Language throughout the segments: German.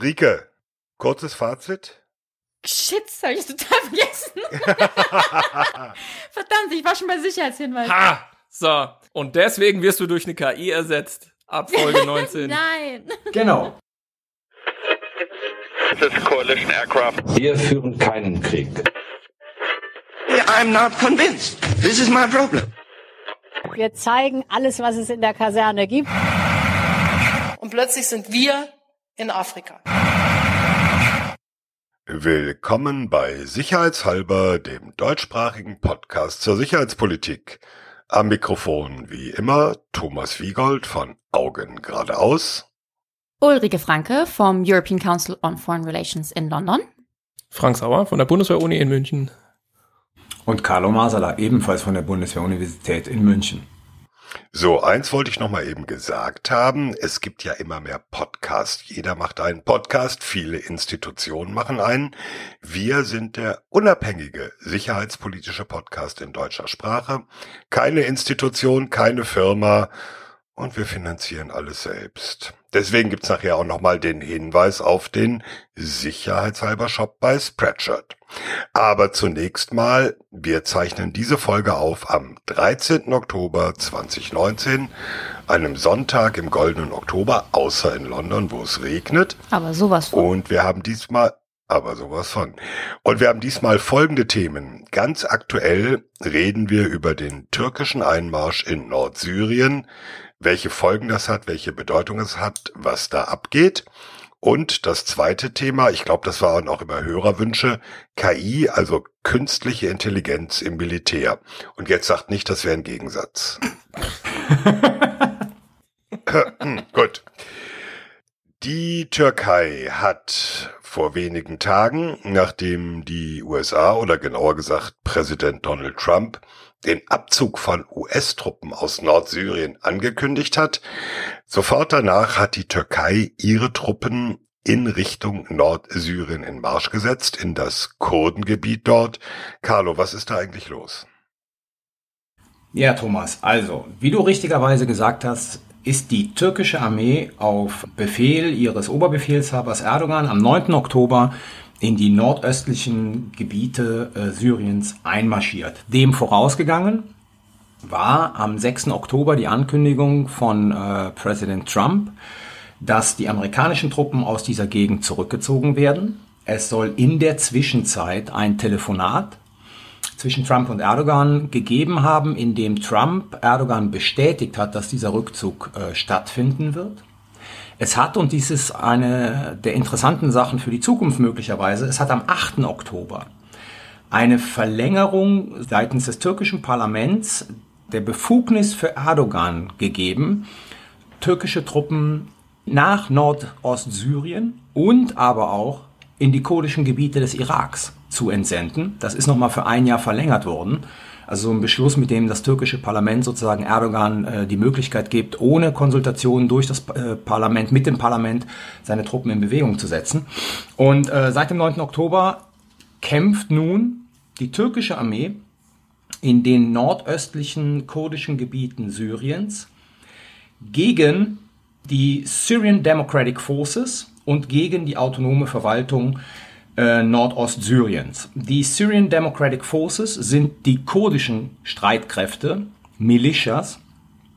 Rike, kurzes Fazit? Shit, das habe ich total vergessen. Verdammt, ich war schon bei Sicherheitshinweisen. Ha! So, und deswegen wirst du durch eine KI ersetzt. Ab Folge 19. Nein. Genau. This is coalition aircraft. Wir führen keinen Krieg. I'm not convinced. This is my problem. Wir zeigen alles, was es in der Kaserne gibt. Und plötzlich sind wir in Afrika. Willkommen bei Sicherheitshalber, dem deutschsprachigen Podcast zur Sicherheitspolitik. Am Mikrofon wie immer Thomas Wiegold von Augen geradeaus. Ulrike Franke vom European Council on Foreign Relations in London. Frank Sauer von der Bundeswehr-Uni in München. Und Carlo Masala, ebenfalls von der Bundeswehr-Universität in München. So, eins wollte ich noch mal eben gesagt haben. Es gibt ja immer mehr Podcasts. Jeder macht einen Podcast. Viele Institutionen machen einen. Wir sind der unabhängige sicherheitspolitische Podcast in deutscher Sprache. Keine Institution, keine Firma. Und wir finanzieren alles selbst. Deswegen gibt's nachher auch nochmal den Hinweis auf den Sicherheitshalber Shop bei Spreadshirt. Aber zunächst mal, wir zeichnen diese Folge auf am 13. Oktober 2019, einem Sonntag im goldenen Oktober, außer in London, wo es regnet. Aber sowas von. Und wir haben diesmal, aber sowas von. Und wir haben diesmal folgende Themen. Ganz aktuell reden wir über den türkischen Einmarsch in Nordsyrien, welche Folgen das hat, welche Bedeutung es hat, was da abgeht. Und das zweite Thema, ich glaube, das waren auch immer Hörerwünsche, KI, also künstliche Intelligenz im Militär. Und jetzt sagt nicht, das wäre ein Gegensatz. Gut. Die Türkei hat vor wenigen Tagen, nachdem die USA oder genauer gesagt Präsident Donald Trump den Abzug von US-Truppen aus Nordsyrien angekündigt hat, sofort danach hat die Türkei ihre Truppen in Richtung Nordsyrien in Marsch gesetzt, in das Kurdengebiet dort. Carlo, was ist da eigentlich los? Ja, Thomas, also, wie du richtigerweise gesagt hast, ist die türkische Armee auf Befehl ihres Oberbefehlshabers Erdogan am 9. Oktober in die nordöstlichen Gebiete äh, Syriens einmarschiert. Dem vorausgegangen war am 6. Oktober die Ankündigung von äh, Präsident Trump, dass die amerikanischen Truppen aus dieser Gegend zurückgezogen werden. Es soll in der Zwischenzeit ein Telefonat zwischen Trump und Erdogan gegeben haben, in dem Trump Erdogan bestätigt hat, dass dieser Rückzug äh, stattfinden wird. Es hat, und dies ist eine der interessanten Sachen für die Zukunft möglicherweise, es hat am 8. Oktober eine Verlängerung seitens des türkischen Parlaments der Befugnis für Erdogan gegeben, türkische Truppen nach Nordostsyrien und aber auch in die kurdischen Gebiete des Iraks zu entsenden. Das ist nochmal für ein Jahr verlängert worden. Also so ein Beschluss, mit dem das türkische Parlament sozusagen Erdogan äh, die Möglichkeit gibt, ohne Konsultation durch das äh, Parlament, mit dem Parlament, seine Truppen in Bewegung zu setzen. Und äh, seit dem 9. Oktober kämpft nun die türkische Armee in den nordöstlichen kurdischen Gebieten Syriens gegen die Syrian Democratic Forces und gegen die autonome Verwaltung äh, Nordostsyriens. Die Syrian Democratic Forces sind die kurdischen Streitkräfte, Militias,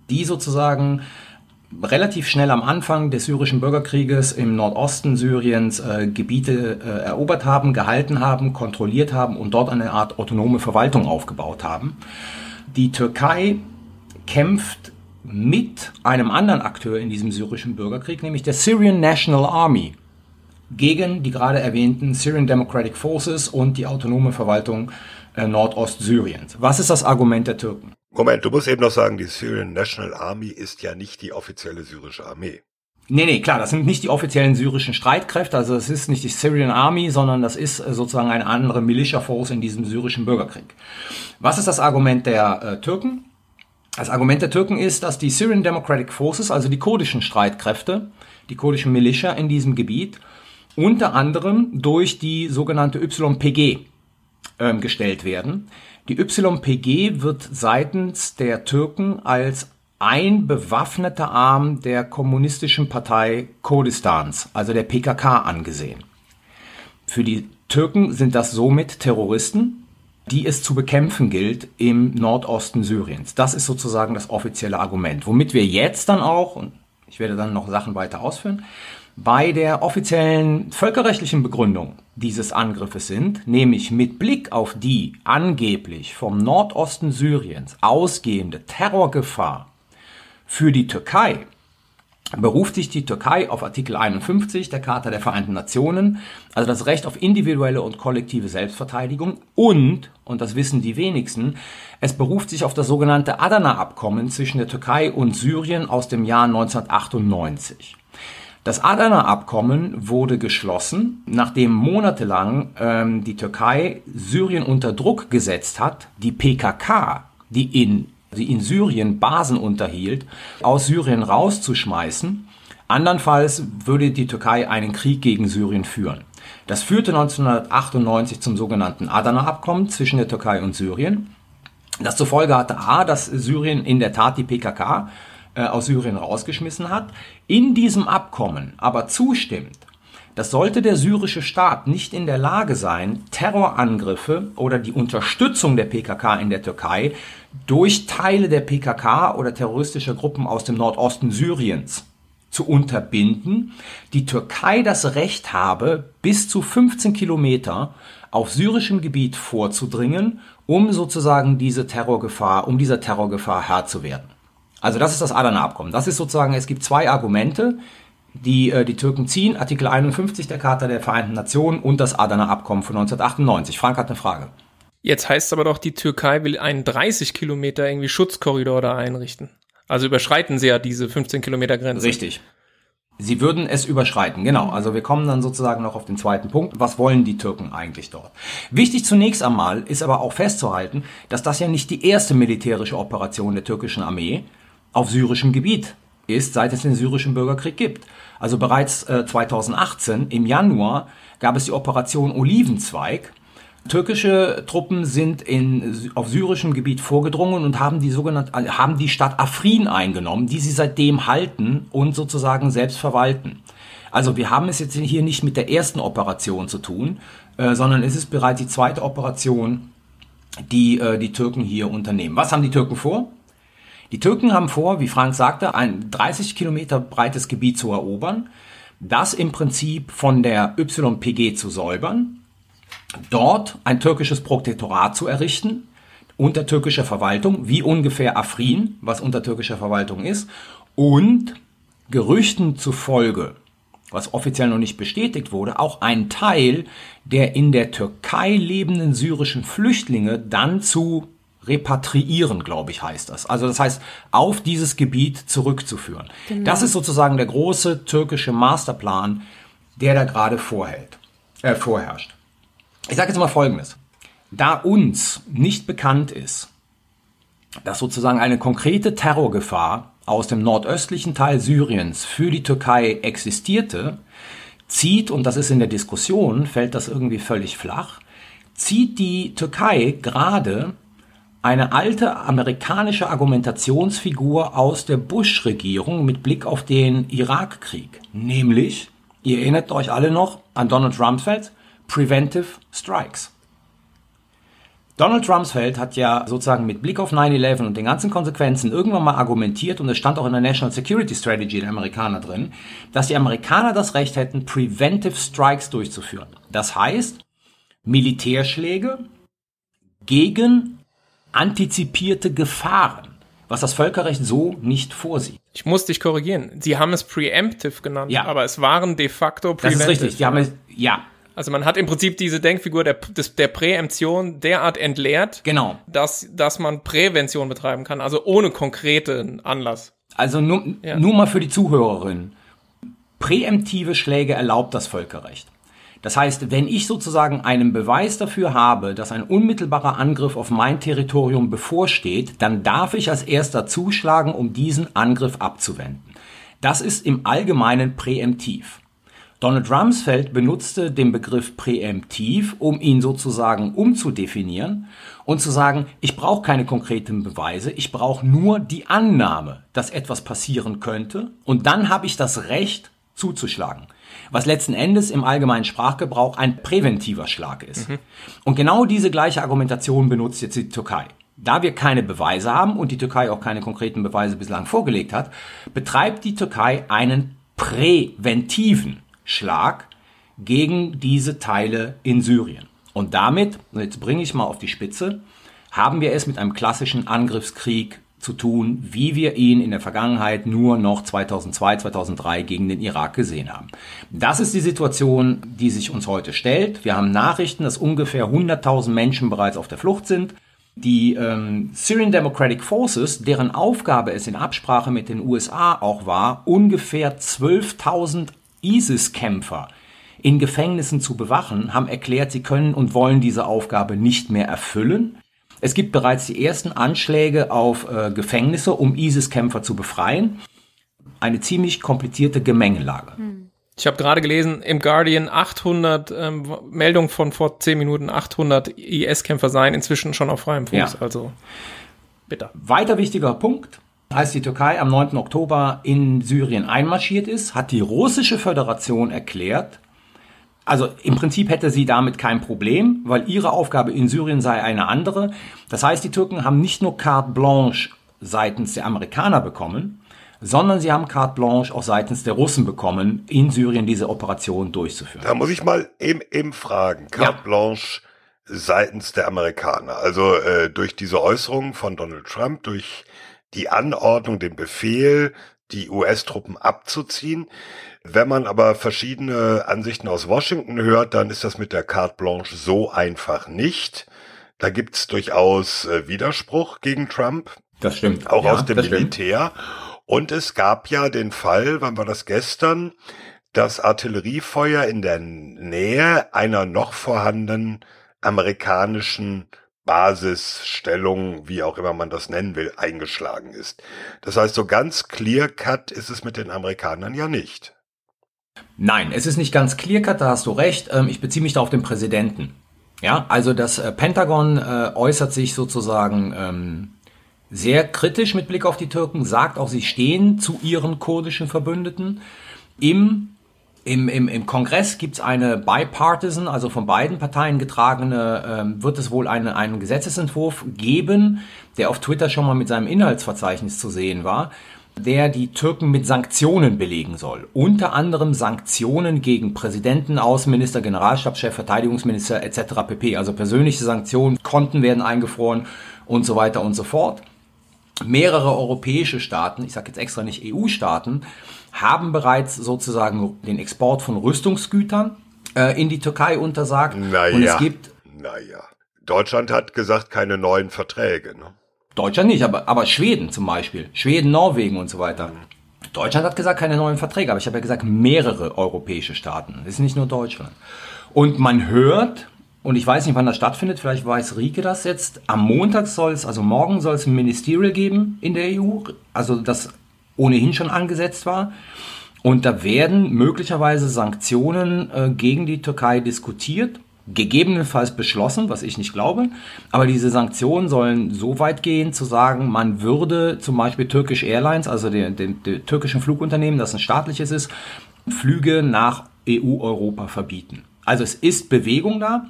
die sozusagen relativ schnell am Anfang des syrischen Bürgerkrieges im Nordosten Syriens äh, Gebiete äh, erobert haben, gehalten haben, kontrolliert haben und dort eine Art autonome Verwaltung aufgebaut haben. Die Türkei kämpft mit einem anderen Akteur in diesem syrischen Bürgerkrieg, nämlich der Syrian National Army, gegen die gerade erwähnten Syrian Democratic Forces und die autonome Verwaltung äh, Nordostsyriens. Was ist das Argument der Türken? Moment, du musst eben noch sagen, die Syrian National Army ist ja nicht die offizielle syrische Armee. Nee, nee, klar, das sind nicht die offiziellen syrischen Streitkräfte, also es ist nicht die Syrian Army, sondern das ist äh, sozusagen eine andere Militia Force in diesem syrischen Bürgerkrieg. Was ist das Argument der äh, Türken? Das Argument der Türken ist, dass die Syrian Democratic Forces, also die kurdischen Streitkräfte, die kurdischen Militia in diesem Gebiet, unter anderem durch die sogenannte YPG ähm, gestellt werden. Die YPG wird seitens der Türken als ein bewaffneter Arm der kommunistischen Partei Kurdistans, also der PKK, angesehen. Für die Türken sind das somit Terroristen, die es zu bekämpfen gilt im Nordosten Syriens. Das ist sozusagen das offizielle Argument, womit wir jetzt dann auch, und ich werde dann noch Sachen weiter ausführen, bei der offiziellen völkerrechtlichen Begründung dieses Angriffes sind, nämlich mit Blick auf die angeblich vom Nordosten Syriens ausgehende Terrorgefahr für die Türkei, beruft sich die Türkei auf Artikel 51 der Charta der Vereinten Nationen, also das Recht auf individuelle und kollektive Selbstverteidigung und, und das wissen die wenigsten, es beruft sich auf das sogenannte Adana-Abkommen zwischen der Türkei und Syrien aus dem Jahr 1998. Das Adana-Abkommen wurde geschlossen, nachdem monatelang ähm, die Türkei Syrien unter Druck gesetzt hat, die PKK, die in, die in Syrien Basen unterhielt, aus Syrien rauszuschmeißen. Andernfalls würde die Türkei einen Krieg gegen Syrien führen. Das führte 1998 zum sogenannten Adana-Abkommen zwischen der Türkei und Syrien, das zur Folge hatte A, dass Syrien in der Tat die PKK äh, aus Syrien rausgeschmissen hat, in diesem Abkommen aber zustimmt, dass sollte der syrische Staat nicht in der Lage sein, Terrorangriffe oder die Unterstützung der PKK in der Türkei durch Teile der PKK oder terroristischer Gruppen aus dem Nordosten Syriens zu unterbinden, die Türkei das Recht habe, bis zu 15 Kilometer auf syrischem Gebiet vorzudringen, um sozusagen diese Terrorgefahr, um dieser Terrorgefahr Herr zu werden. Also das ist das Adana-Abkommen. Das ist sozusagen, es gibt zwei Argumente, die äh, die Türken ziehen. Artikel 51 der Charta der Vereinten Nationen und das Adana-Abkommen von 1998. Frank hat eine Frage. Jetzt heißt es aber doch, die Türkei will einen 30 Kilometer irgendwie Schutzkorridor da einrichten. Also überschreiten sie ja diese 15 Kilometer Grenze. Richtig. Sie würden es überschreiten, genau. Also wir kommen dann sozusagen noch auf den zweiten Punkt. Was wollen die Türken eigentlich dort? Wichtig zunächst einmal ist aber auch festzuhalten, dass das ja nicht die erste militärische Operation der türkischen Armee auf syrischem Gebiet ist, seit es den syrischen Bürgerkrieg gibt. Also bereits äh, 2018 im Januar gab es die Operation Olivenzweig. Türkische Truppen sind in, auf syrischem Gebiet vorgedrungen und haben die sogenannte, äh, haben die Stadt Afrin eingenommen, die sie seitdem halten und sozusagen selbst verwalten. Also wir haben es jetzt hier nicht mit der ersten Operation zu tun, äh, sondern es ist bereits die zweite Operation, die äh, die Türken hier unternehmen. Was haben die Türken vor? Die Türken haben vor, wie Frank sagte, ein 30 Kilometer breites Gebiet zu erobern, das im Prinzip von der YPG zu säubern, dort ein türkisches Protektorat zu errichten, unter türkischer Verwaltung, wie ungefähr Afrin, was unter türkischer Verwaltung ist, und Gerüchten zufolge, was offiziell noch nicht bestätigt wurde, auch ein Teil der in der Türkei lebenden syrischen Flüchtlinge dann zu repatriieren, glaube ich, heißt das. Also das heißt, auf dieses Gebiet zurückzuführen. Genau. Das ist sozusagen der große türkische Masterplan, der da gerade vorhält, äh, vorherrscht. Ich sage jetzt mal Folgendes. Da uns nicht bekannt ist, dass sozusagen eine konkrete Terrorgefahr aus dem nordöstlichen Teil Syriens für die Türkei existierte, zieht, und das ist in der Diskussion, fällt das irgendwie völlig flach, zieht die Türkei gerade eine alte amerikanische Argumentationsfigur aus der Bush-Regierung mit Blick auf den Irakkrieg. Nämlich, ihr erinnert euch alle noch an Donald Rumsfeld, Preventive Strikes. Donald Rumsfeld hat ja sozusagen mit Blick auf 9-11 und den ganzen Konsequenzen irgendwann mal argumentiert, und es stand auch in der National Security Strategy der Amerikaner drin, dass die Amerikaner das Recht hätten, Preventive Strikes durchzuführen. Das heißt, Militärschläge gegen antizipierte Gefahren, was das Völkerrecht so nicht vorsieht. Ich muss dich korrigieren. Sie haben es preemptive genannt, ja. aber es waren de facto preventive. Das ist richtig. Die haben es, ja. Also man hat im Prinzip diese Denkfigur der, des, der Präemption derart entleert, genau. dass, dass man Prävention betreiben kann, also ohne konkreten Anlass. Also nur, ja. nur mal für die Zuhörerin. Präemptive Schläge erlaubt das Völkerrecht. Das heißt, wenn ich sozusagen einen Beweis dafür habe, dass ein unmittelbarer Angriff auf mein Territorium bevorsteht, dann darf ich als erster zuschlagen, um diesen Angriff abzuwenden. Das ist im Allgemeinen präemptiv. Donald Rumsfeld benutzte den Begriff präemptiv, um ihn sozusagen umzudefinieren und zu sagen, ich brauche keine konkreten Beweise, ich brauche nur die Annahme, dass etwas passieren könnte und dann habe ich das Recht zuzuschlagen. Was letzten Endes im allgemeinen Sprachgebrauch ein präventiver Schlag ist. Mhm. Und genau diese gleiche Argumentation benutzt jetzt die Türkei. Da wir keine Beweise haben und die Türkei auch keine konkreten Beweise bislang vorgelegt hat, betreibt die Türkei einen präventiven Schlag gegen diese Teile in Syrien. Und damit, jetzt bringe ich mal auf die Spitze, haben wir es mit einem klassischen Angriffskrieg zu tun, wie wir ihn in der Vergangenheit nur noch 2002, 2003 gegen den Irak gesehen haben. Das ist die Situation, die sich uns heute stellt. Wir haben Nachrichten, dass ungefähr 100.000 Menschen bereits auf der Flucht sind. Die ähm, Syrian Democratic Forces, deren Aufgabe es in Absprache mit den USA auch war, ungefähr 12.000 ISIS-Kämpfer in Gefängnissen zu bewachen, haben erklärt, sie können und wollen diese Aufgabe nicht mehr erfüllen. Es gibt bereits die ersten Anschläge auf äh, Gefängnisse, um ISIS-Kämpfer zu befreien. Eine ziemlich komplizierte Gemengelage. Hm. Ich habe gerade gelesen, im Guardian 800 ähm, Meldungen von vor 10 Minuten, 800 IS-Kämpfer seien inzwischen schon auf freiem Fuß. Ja. Also bitte. Weiter wichtiger Punkt. Als die Türkei am 9. Oktober in Syrien einmarschiert ist, hat die russische Föderation erklärt, also im Prinzip hätte sie damit kein Problem, weil ihre Aufgabe in Syrien sei eine andere. Das heißt, die Türken haben nicht nur carte blanche seitens der Amerikaner bekommen, sondern sie haben carte blanche auch seitens der Russen bekommen, in Syrien diese Operation durchzuführen. Da muss ich mal eben, eben fragen, carte ja. blanche seitens der Amerikaner. Also äh, durch diese Äußerungen von Donald Trump, durch die Anordnung, den Befehl, die US-Truppen abzuziehen. Wenn man aber verschiedene Ansichten aus Washington hört, dann ist das mit der Carte Blanche so einfach nicht. Da gibt's durchaus äh, Widerspruch gegen Trump. Das stimmt. Auch ja, aus dem Militär. Stimmt. Und es gab ja den Fall, wann war das gestern, dass Artilleriefeuer in der Nähe einer noch vorhandenen amerikanischen Basisstellung, wie auch immer man das nennen will, eingeschlagen ist. Das heißt, so ganz clear cut ist es mit den Amerikanern ja nicht. Nein, es ist nicht ganz clear cut, da hast du recht. Ähm, ich beziehe mich da auf den Präsidenten. Ja, also das äh, Pentagon äh, äußert sich sozusagen ähm, sehr kritisch mit Blick auf die Türken, sagt auch, sie stehen zu ihren kurdischen Verbündeten. Im im, im, Im Kongress gibt es eine bipartisan, also von beiden Parteien getragene, ähm, wird es wohl eine, einen Gesetzesentwurf geben, der auf Twitter schon mal mit seinem Inhaltsverzeichnis zu sehen war, der die Türken mit Sanktionen belegen soll. Unter anderem Sanktionen gegen Präsidenten, Außenminister, Generalstabschef, Verteidigungsminister etc. pp. Also persönliche Sanktionen, Konten werden eingefroren und so weiter und so fort. Mehrere europäische Staaten, ich sage jetzt extra nicht EU-Staaten, haben bereits sozusagen den Export von Rüstungsgütern äh, in die Türkei untersagt. Naja, und es gibt. Naja. Deutschland hat gesagt, keine neuen Verträge. Ne? Deutschland nicht, aber, aber Schweden zum Beispiel. Schweden, Norwegen und so weiter. Deutschland hat gesagt, keine neuen Verträge, aber ich habe ja gesagt, mehrere europäische Staaten. Das ist nicht nur Deutschland. Und man hört, und ich weiß nicht, wann das stattfindet, vielleicht weiß Rike das jetzt, am Montag soll es, also morgen soll es ein Ministerial geben in der EU, also das ohnehin schon angesetzt war. Und da werden möglicherweise Sanktionen äh, gegen die Türkei diskutiert, gegebenenfalls beschlossen, was ich nicht glaube. Aber diese Sanktionen sollen so weit gehen, zu sagen, man würde zum Beispiel Turkish Airlines, also den, den, den türkischen Flugunternehmen, das ein staatliches ist, Flüge nach EU-Europa verbieten. Also es ist Bewegung da.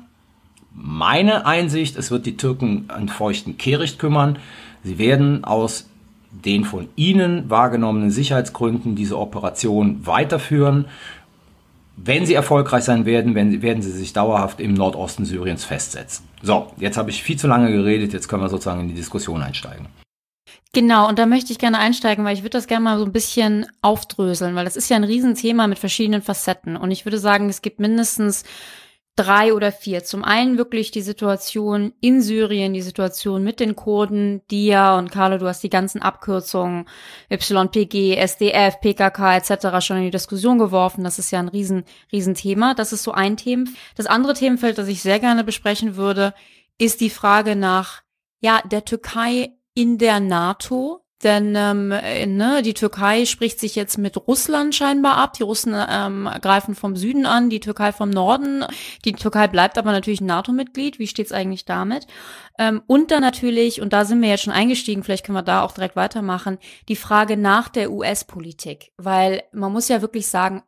Meine Einsicht, es wird die Türken an feuchten Kehricht kümmern. Sie werden aus den von Ihnen wahrgenommenen Sicherheitsgründen diese Operation weiterführen. Wenn sie erfolgreich sein werden, werden sie sich dauerhaft im Nordosten Syriens festsetzen. So, jetzt habe ich viel zu lange geredet, jetzt können wir sozusagen in die Diskussion einsteigen. Genau, und da möchte ich gerne einsteigen, weil ich würde das gerne mal so ein bisschen aufdröseln, weil das ist ja ein Riesenthema mit verschiedenen Facetten. Und ich würde sagen, es gibt mindestens drei oder vier. Zum einen wirklich die Situation in Syrien, die Situation mit den Kurden, die und Carlo, du hast die ganzen Abkürzungen YPG, SDF, PKK etc. schon in die Diskussion geworfen. Das ist ja ein riesen, riesen Thema. Das ist so ein Thema. Das andere Themenfeld, das ich sehr gerne besprechen würde, ist die Frage nach, ja, der Türkei in der NATO Denn ähm, äh, ne, die Türkei spricht sich jetzt mit Russland scheinbar ab. Die Russen ähm, greifen vom Süden an, die Türkei vom Norden. Die Türkei bleibt aber natürlich NATO-Mitglied. Wie steht's eigentlich damit? Ähm, und dann natürlich, und da sind wir jetzt schon eingestiegen, vielleicht können wir da auch direkt weitermachen, die Frage nach der US-Politik. Weil man muss ja wirklich sagen,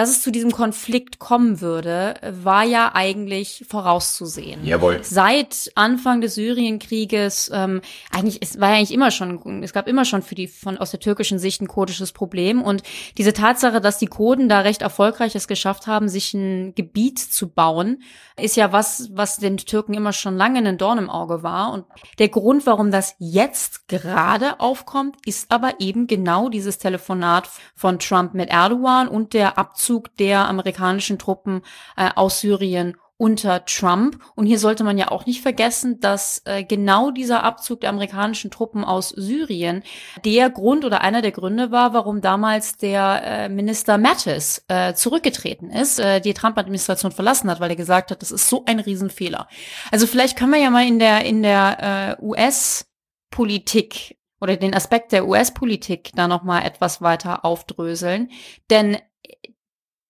dass es zu diesem Konflikt kommen würde, war ja eigentlich vorauszusehen. Jawohl. Seit Anfang des Syrienkrieges, ähm, eigentlich, es war ja eigentlich immer schon, es gab immer schon für die von aus der türkischen Sicht ein kurdisches Problem. Und diese Tatsache, dass die Kurden da recht erfolgreich es geschafft haben, sich ein Gebiet zu bauen, ist ja was, was den Türken immer schon lange ein Dorn im Auge war. Und der Grund, warum das jetzt gerade aufkommt, ist aber eben genau dieses Telefonat von Trump mit Erdogan und der Abzug Abzug der amerikanischen Truppen äh, aus Syrien unter Trump. Und hier sollte man ja auch nicht vergessen, dass äh, genau dieser Abzug der amerikanischen Truppen aus Syrien der Grund oder einer der Gründe war, warum damals der äh, Minister Mattis äh, zurückgetreten ist, äh, die Trump-Administration verlassen hat, weil er gesagt hat, das ist so ein Riesenfehler. Also vielleicht können wir ja mal in der in der äh, US-Politik oder den Aspekt der US-Politik da noch mal etwas weiter aufdröseln, denn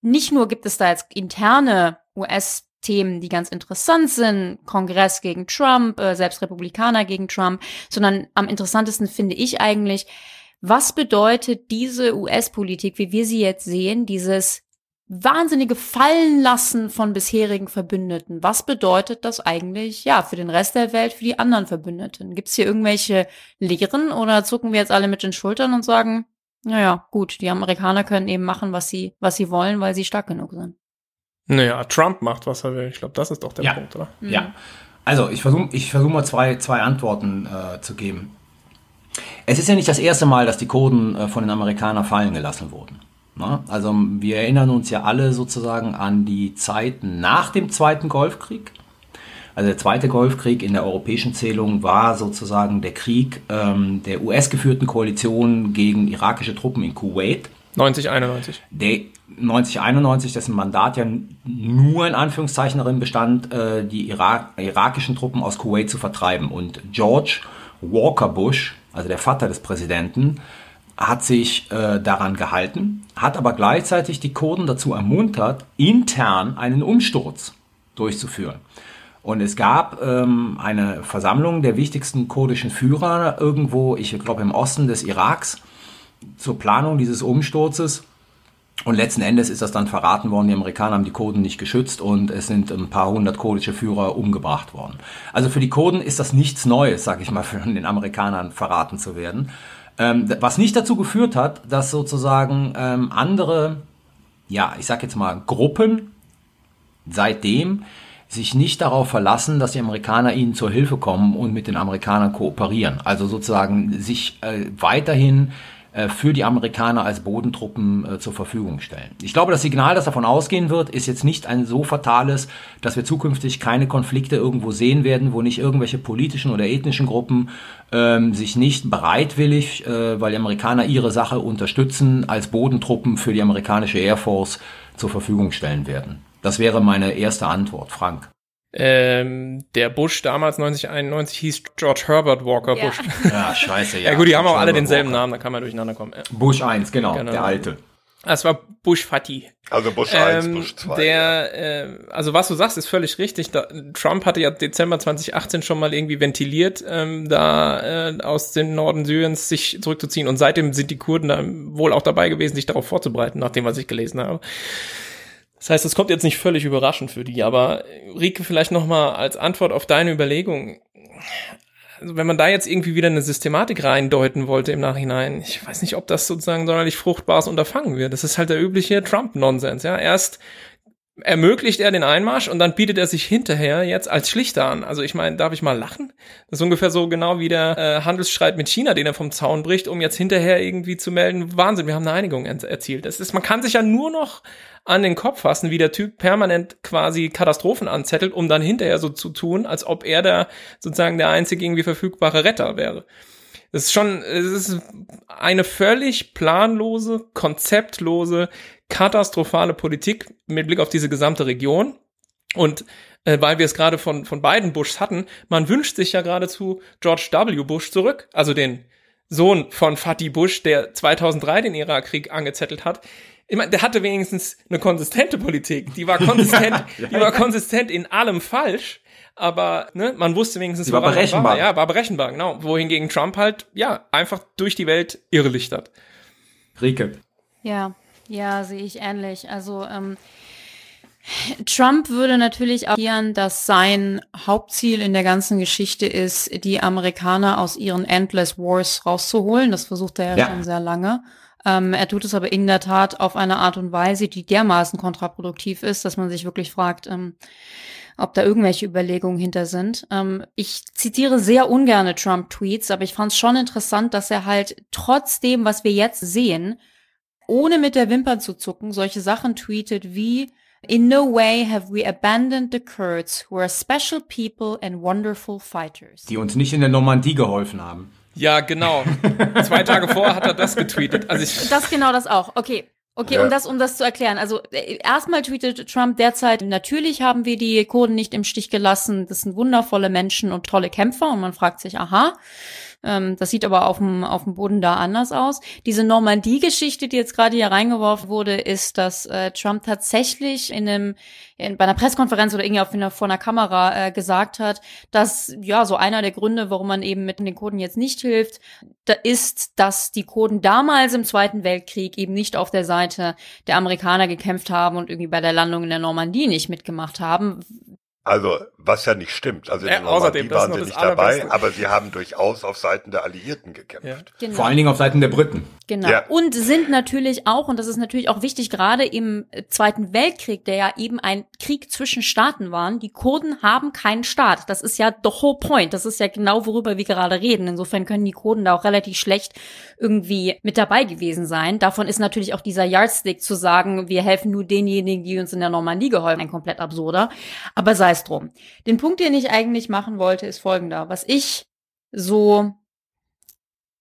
nicht nur gibt es da jetzt interne US-Themen, die ganz interessant sind, Kongress gegen Trump, äh, selbst Republikaner gegen Trump, sondern am interessantesten finde ich eigentlich, was bedeutet diese US-Politik, wie wir sie jetzt sehen, dieses wahnsinnige Fallenlassen von bisherigen Verbündeten. Was bedeutet das eigentlich, ja, für den Rest der Welt, für die anderen Verbündeten? Gibt es hier irgendwelche Lehren oder zucken wir jetzt alle mit den Schultern und sagen, naja, gut, die Amerikaner können eben machen, was sie, was sie wollen, weil sie stark genug sind. Naja, Trump macht, was er will. Ich glaube, das ist doch der ja. Punkt, oder? Ja. Also, ich versuche ich versuch mal zwei, zwei Antworten äh, zu geben. Es ist ja nicht das erste Mal, dass die Kurden äh, von den Amerikanern fallen gelassen wurden. Na? Also, wir erinnern uns ja alle sozusagen an die Zeit nach dem Zweiten Golfkrieg. Also der zweite Golfkrieg in der europäischen Zählung war sozusagen der Krieg ähm, der US-geführten Koalition gegen irakische Truppen in Kuwait. 9091. Der 1991, dessen Mandat ja nur in Anführungszeichen darin bestand, äh, die Irak irakischen Truppen aus Kuwait zu vertreiben. Und George Walker Bush, also der Vater des Präsidenten, hat sich äh, daran gehalten, hat aber gleichzeitig die Kurden dazu ermuntert, intern einen Umsturz durchzuführen. Und es gab ähm, eine Versammlung der wichtigsten kurdischen Führer irgendwo, ich glaube im Osten des Iraks, zur Planung dieses Umsturzes. Und letzten Endes ist das dann verraten worden, die Amerikaner haben die Kurden nicht geschützt und es sind ein paar hundert kurdische Führer umgebracht worden. Also für die Kurden ist das nichts Neues, sage ich mal, von den Amerikanern verraten zu werden. Ähm, was nicht dazu geführt hat, dass sozusagen ähm, andere, ja, ich sag jetzt mal, Gruppen seitdem sich nicht darauf verlassen, dass die Amerikaner ihnen zur Hilfe kommen und mit den Amerikanern kooperieren. Also sozusagen sich äh, weiterhin äh, für die Amerikaner als Bodentruppen äh, zur Verfügung stellen. Ich glaube, das Signal, das davon ausgehen wird, ist jetzt nicht ein so fatales, dass wir zukünftig keine Konflikte irgendwo sehen werden, wo nicht irgendwelche politischen oder ethnischen Gruppen ähm, sich nicht bereitwillig, äh, weil die Amerikaner ihre Sache unterstützen, als Bodentruppen für die amerikanische Air Force zur Verfügung stellen werden. Das wäre meine erste Antwort, Frank. Ähm, der Bush damals 1991 hieß George Herbert Walker Ja. Bush. Ja, scheiße, ja. Ja, gut, die haben auch alle denselben Walker. Namen, da kann man durcheinander kommen. Ja. Bush 1, genau, Genau. der alte. Das war Bush Fatih. Also Bush 1, Ähm, Bush 2. der, äh, also was du sagst, ist völlig richtig. Da, Trump hatte ja Dezember 2018 schon mal irgendwie ventiliert, ähm, da äh, aus dem Norden Syriens sich zurückzuziehen. Und seitdem sind die Kurden da wohl auch dabei gewesen, sich darauf vorzubereiten, nach dem, was ich gelesen habe. Das heißt, es kommt jetzt nicht völlig überraschend für die, aber Rike, vielleicht noch mal als Antwort auf deine Überlegung. Also wenn man da jetzt irgendwie wieder eine Systematik reindeuten wollte im Nachhinein, ich weiß nicht, ob das sozusagen sonderlich fruchtbares Unterfangen wird. Das ist halt der übliche Trump-Nonsens, ja. Erst ermöglicht er den Einmarsch und dann bietet er sich hinterher jetzt als Schlichter an. Also ich meine, darf ich mal lachen? Das ist ungefähr so genau wie der äh, Handelsstreit mit China, den er vom Zaun bricht, um jetzt hinterher irgendwie zu melden, Wahnsinn, wir haben eine Einigung er erzielt. Das ist, man kann sich ja nur noch an den Kopf fassen, wie der Typ permanent quasi Katastrophen anzettelt, um dann hinterher so zu tun, als ob er der sozusagen der einzige irgendwie verfügbare Retter wäre. Das ist schon, es ist eine völlig planlose, konzeptlose, katastrophale Politik mit Blick auf diese gesamte Region. Und äh, weil wir es gerade von, von beiden Bushs hatten, man wünscht sich ja geradezu George W. Bush zurück, also den Sohn von Fatih Bush, der 2003 den Irakkrieg angezettelt hat, ich meine, der hatte wenigstens eine konsistente Politik. Die war konsistent, die war konsistent in allem falsch. Aber ne, man wusste wenigstens, Die war berechenbar. War. Ja, war berechenbar, genau. Wohingegen Trump halt, ja, einfach durch die Welt irrelichtert. Rike. Ja, ja, sehe ich ähnlich. Also ähm, Trump würde natürlich agieren, dass sein Hauptziel in der ganzen Geschichte ist, die Amerikaner aus ihren Endless Wars rauszuholen. Das versucht er ja, Ja. schon sehr lange. Ähm, er tut es aber in der Tat auf eine Art und Weise, die dermaßen kontraproduktiv ist, dass man sich wirklich fragt, ähm, ob da irgendwelche Überlegungen hinter sind. Ähm, ich zitiere sehr ungerne Trump-Tweets, aber ich fand es schon interessant, dass er halt trotzdem, was wir jetzt sehen, ohne mit der Wimper zu zucken, solche Sachen tweetet wie In no way have we abandoned the Kurds, who are special people and wonderful fighters. Die uns nicht in der Normandie geholfen haben. Ja, genau. Zwei Tage vorher hat er das getweetet. Also ich, Das genau das auch. Okay. Okay, Ja. um das, um das zu erklären. Also äh, erstmal tweetet Trump derzeit, natürlich haben wir die Kurden nicht im Stich gelassen. Das sind wundervolle Menschen und tolle Kämpfer. Und man fragt sich, aha, ähm, das sieht aber auf dem, auf dem Boden da anders aus. Diese Normandie-Geschichte, die jetzt gerade hier reingeworfen wurde, ist, dass äh, Trump tatsächlich in einem, in, bei einer Pressekonferenz oder irgendwie auf einer, vor einer Kamera äh, gesagt hat, dass ja so einer der Gründe, warum man eben mit den Kurden jetzt nicht hilft, da ist, dass die Kurden damals im Zweiten Weltkrieg eben nicht auf der Seite der Amerikaner gekämpft haben und irgendwie bei der Landung in der Normandie nicht mitgemacht haben. Also, was ja nicht stimmt. Also in Normandie außerdem, ist waren sie nicht dabei, aber sie haben durchaus auf Seiten der Alliierten gekämpft. Ja. Genau. Vor allen Dingen auf Seiten der Briten. Genau. Ja. Und sind natürlich auch, und das ist natürlich auch wichtig, gerade im äh, Zweiten Weltkrieg, der ja eben ein Krieg zwischen Staaten war, die Kurden haben keinen Staat. Das ist ja the whole point. Das ist ja genau, worüber wir gerade reden. Insofern können die Kurden da auch relativ schlecht irgendwie mit dabei gewesen sein. Davon ist natürlich auch dieser Yardstick zu sagen, wir helfen nur denjenigen, die uns in der Normandie geholfen, ein komplett absurder. Aber sei es drum. Den Punkt, den ich eigentlich machen wollte, ist folgender. Was ich so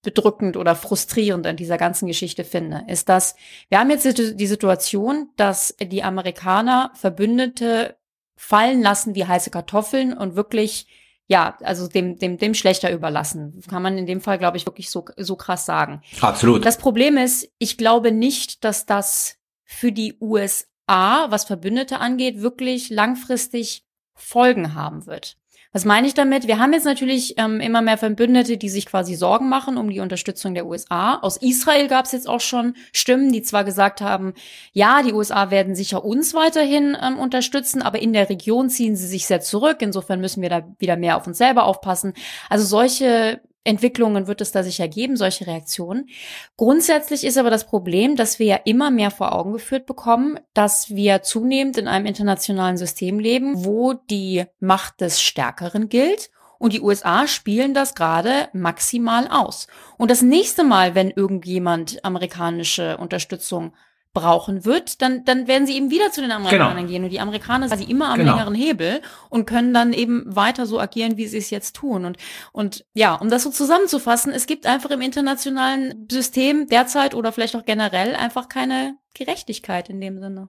bedrückend oder frustrierend an dieser ganzen Geschichte finde, ist, dass wir haben jetzt die die Situation, dass die Amerikaner Verbündete fallen lassen wie heiße Kartoffeln und wirklich ja, also dem dem dem schlechter überlassen. Kann man in dem Fall glaube ich wirklich so so krass sagen. Absolut. Das Problem ist, ich glaube nicht, dass das für die USA, was Verbündete angeht, wirklich langfristig Folgen haben wird. Was meine ich damit? Wir haben jetzt natürlich ähm, immer mehr Verbündete, die sich quasi Sorgen machen um die Unterstützung der USA. Aus Israel gab es jetzt auch schon Stimmen, die zwar gesagt haben, ja, die USA werden sicher uns weiterhin ähm, unterstützen, aber in der Region ziehen sie sich sehr zurück. Insofern müssen wir da wieder mehr auf uns selber aufpassen. Also solche Entwicklungen wird es da sicher geben, solche Reaktionen. Grundsätzlich ist aber das Problem, dass wir ja immer mehr vor Augen geführt bekommen, dass wir zunehmend in einem internationalen System leben, wo die Macht des Stärkeren gilt. Und die USA spielen das gerade maximal aus. Und das nächste Mal, wenn irgendjemand amerikanische Unterstützung brauchen wird, dann, dann werden sie eben wieder zu den Amerikanern Genau. gehen. Und die Amerikaner sind quasi immer am Genau. längeren Hebel und können dann eben weiter so agieren, wie sie es jetzt tun. Und, und ja, um das so zusammenzufassen, es gibt einfach im internationalen System derzeit oder vielleicht auch generell einfach keine Gerechtigkeit in dem Sinne.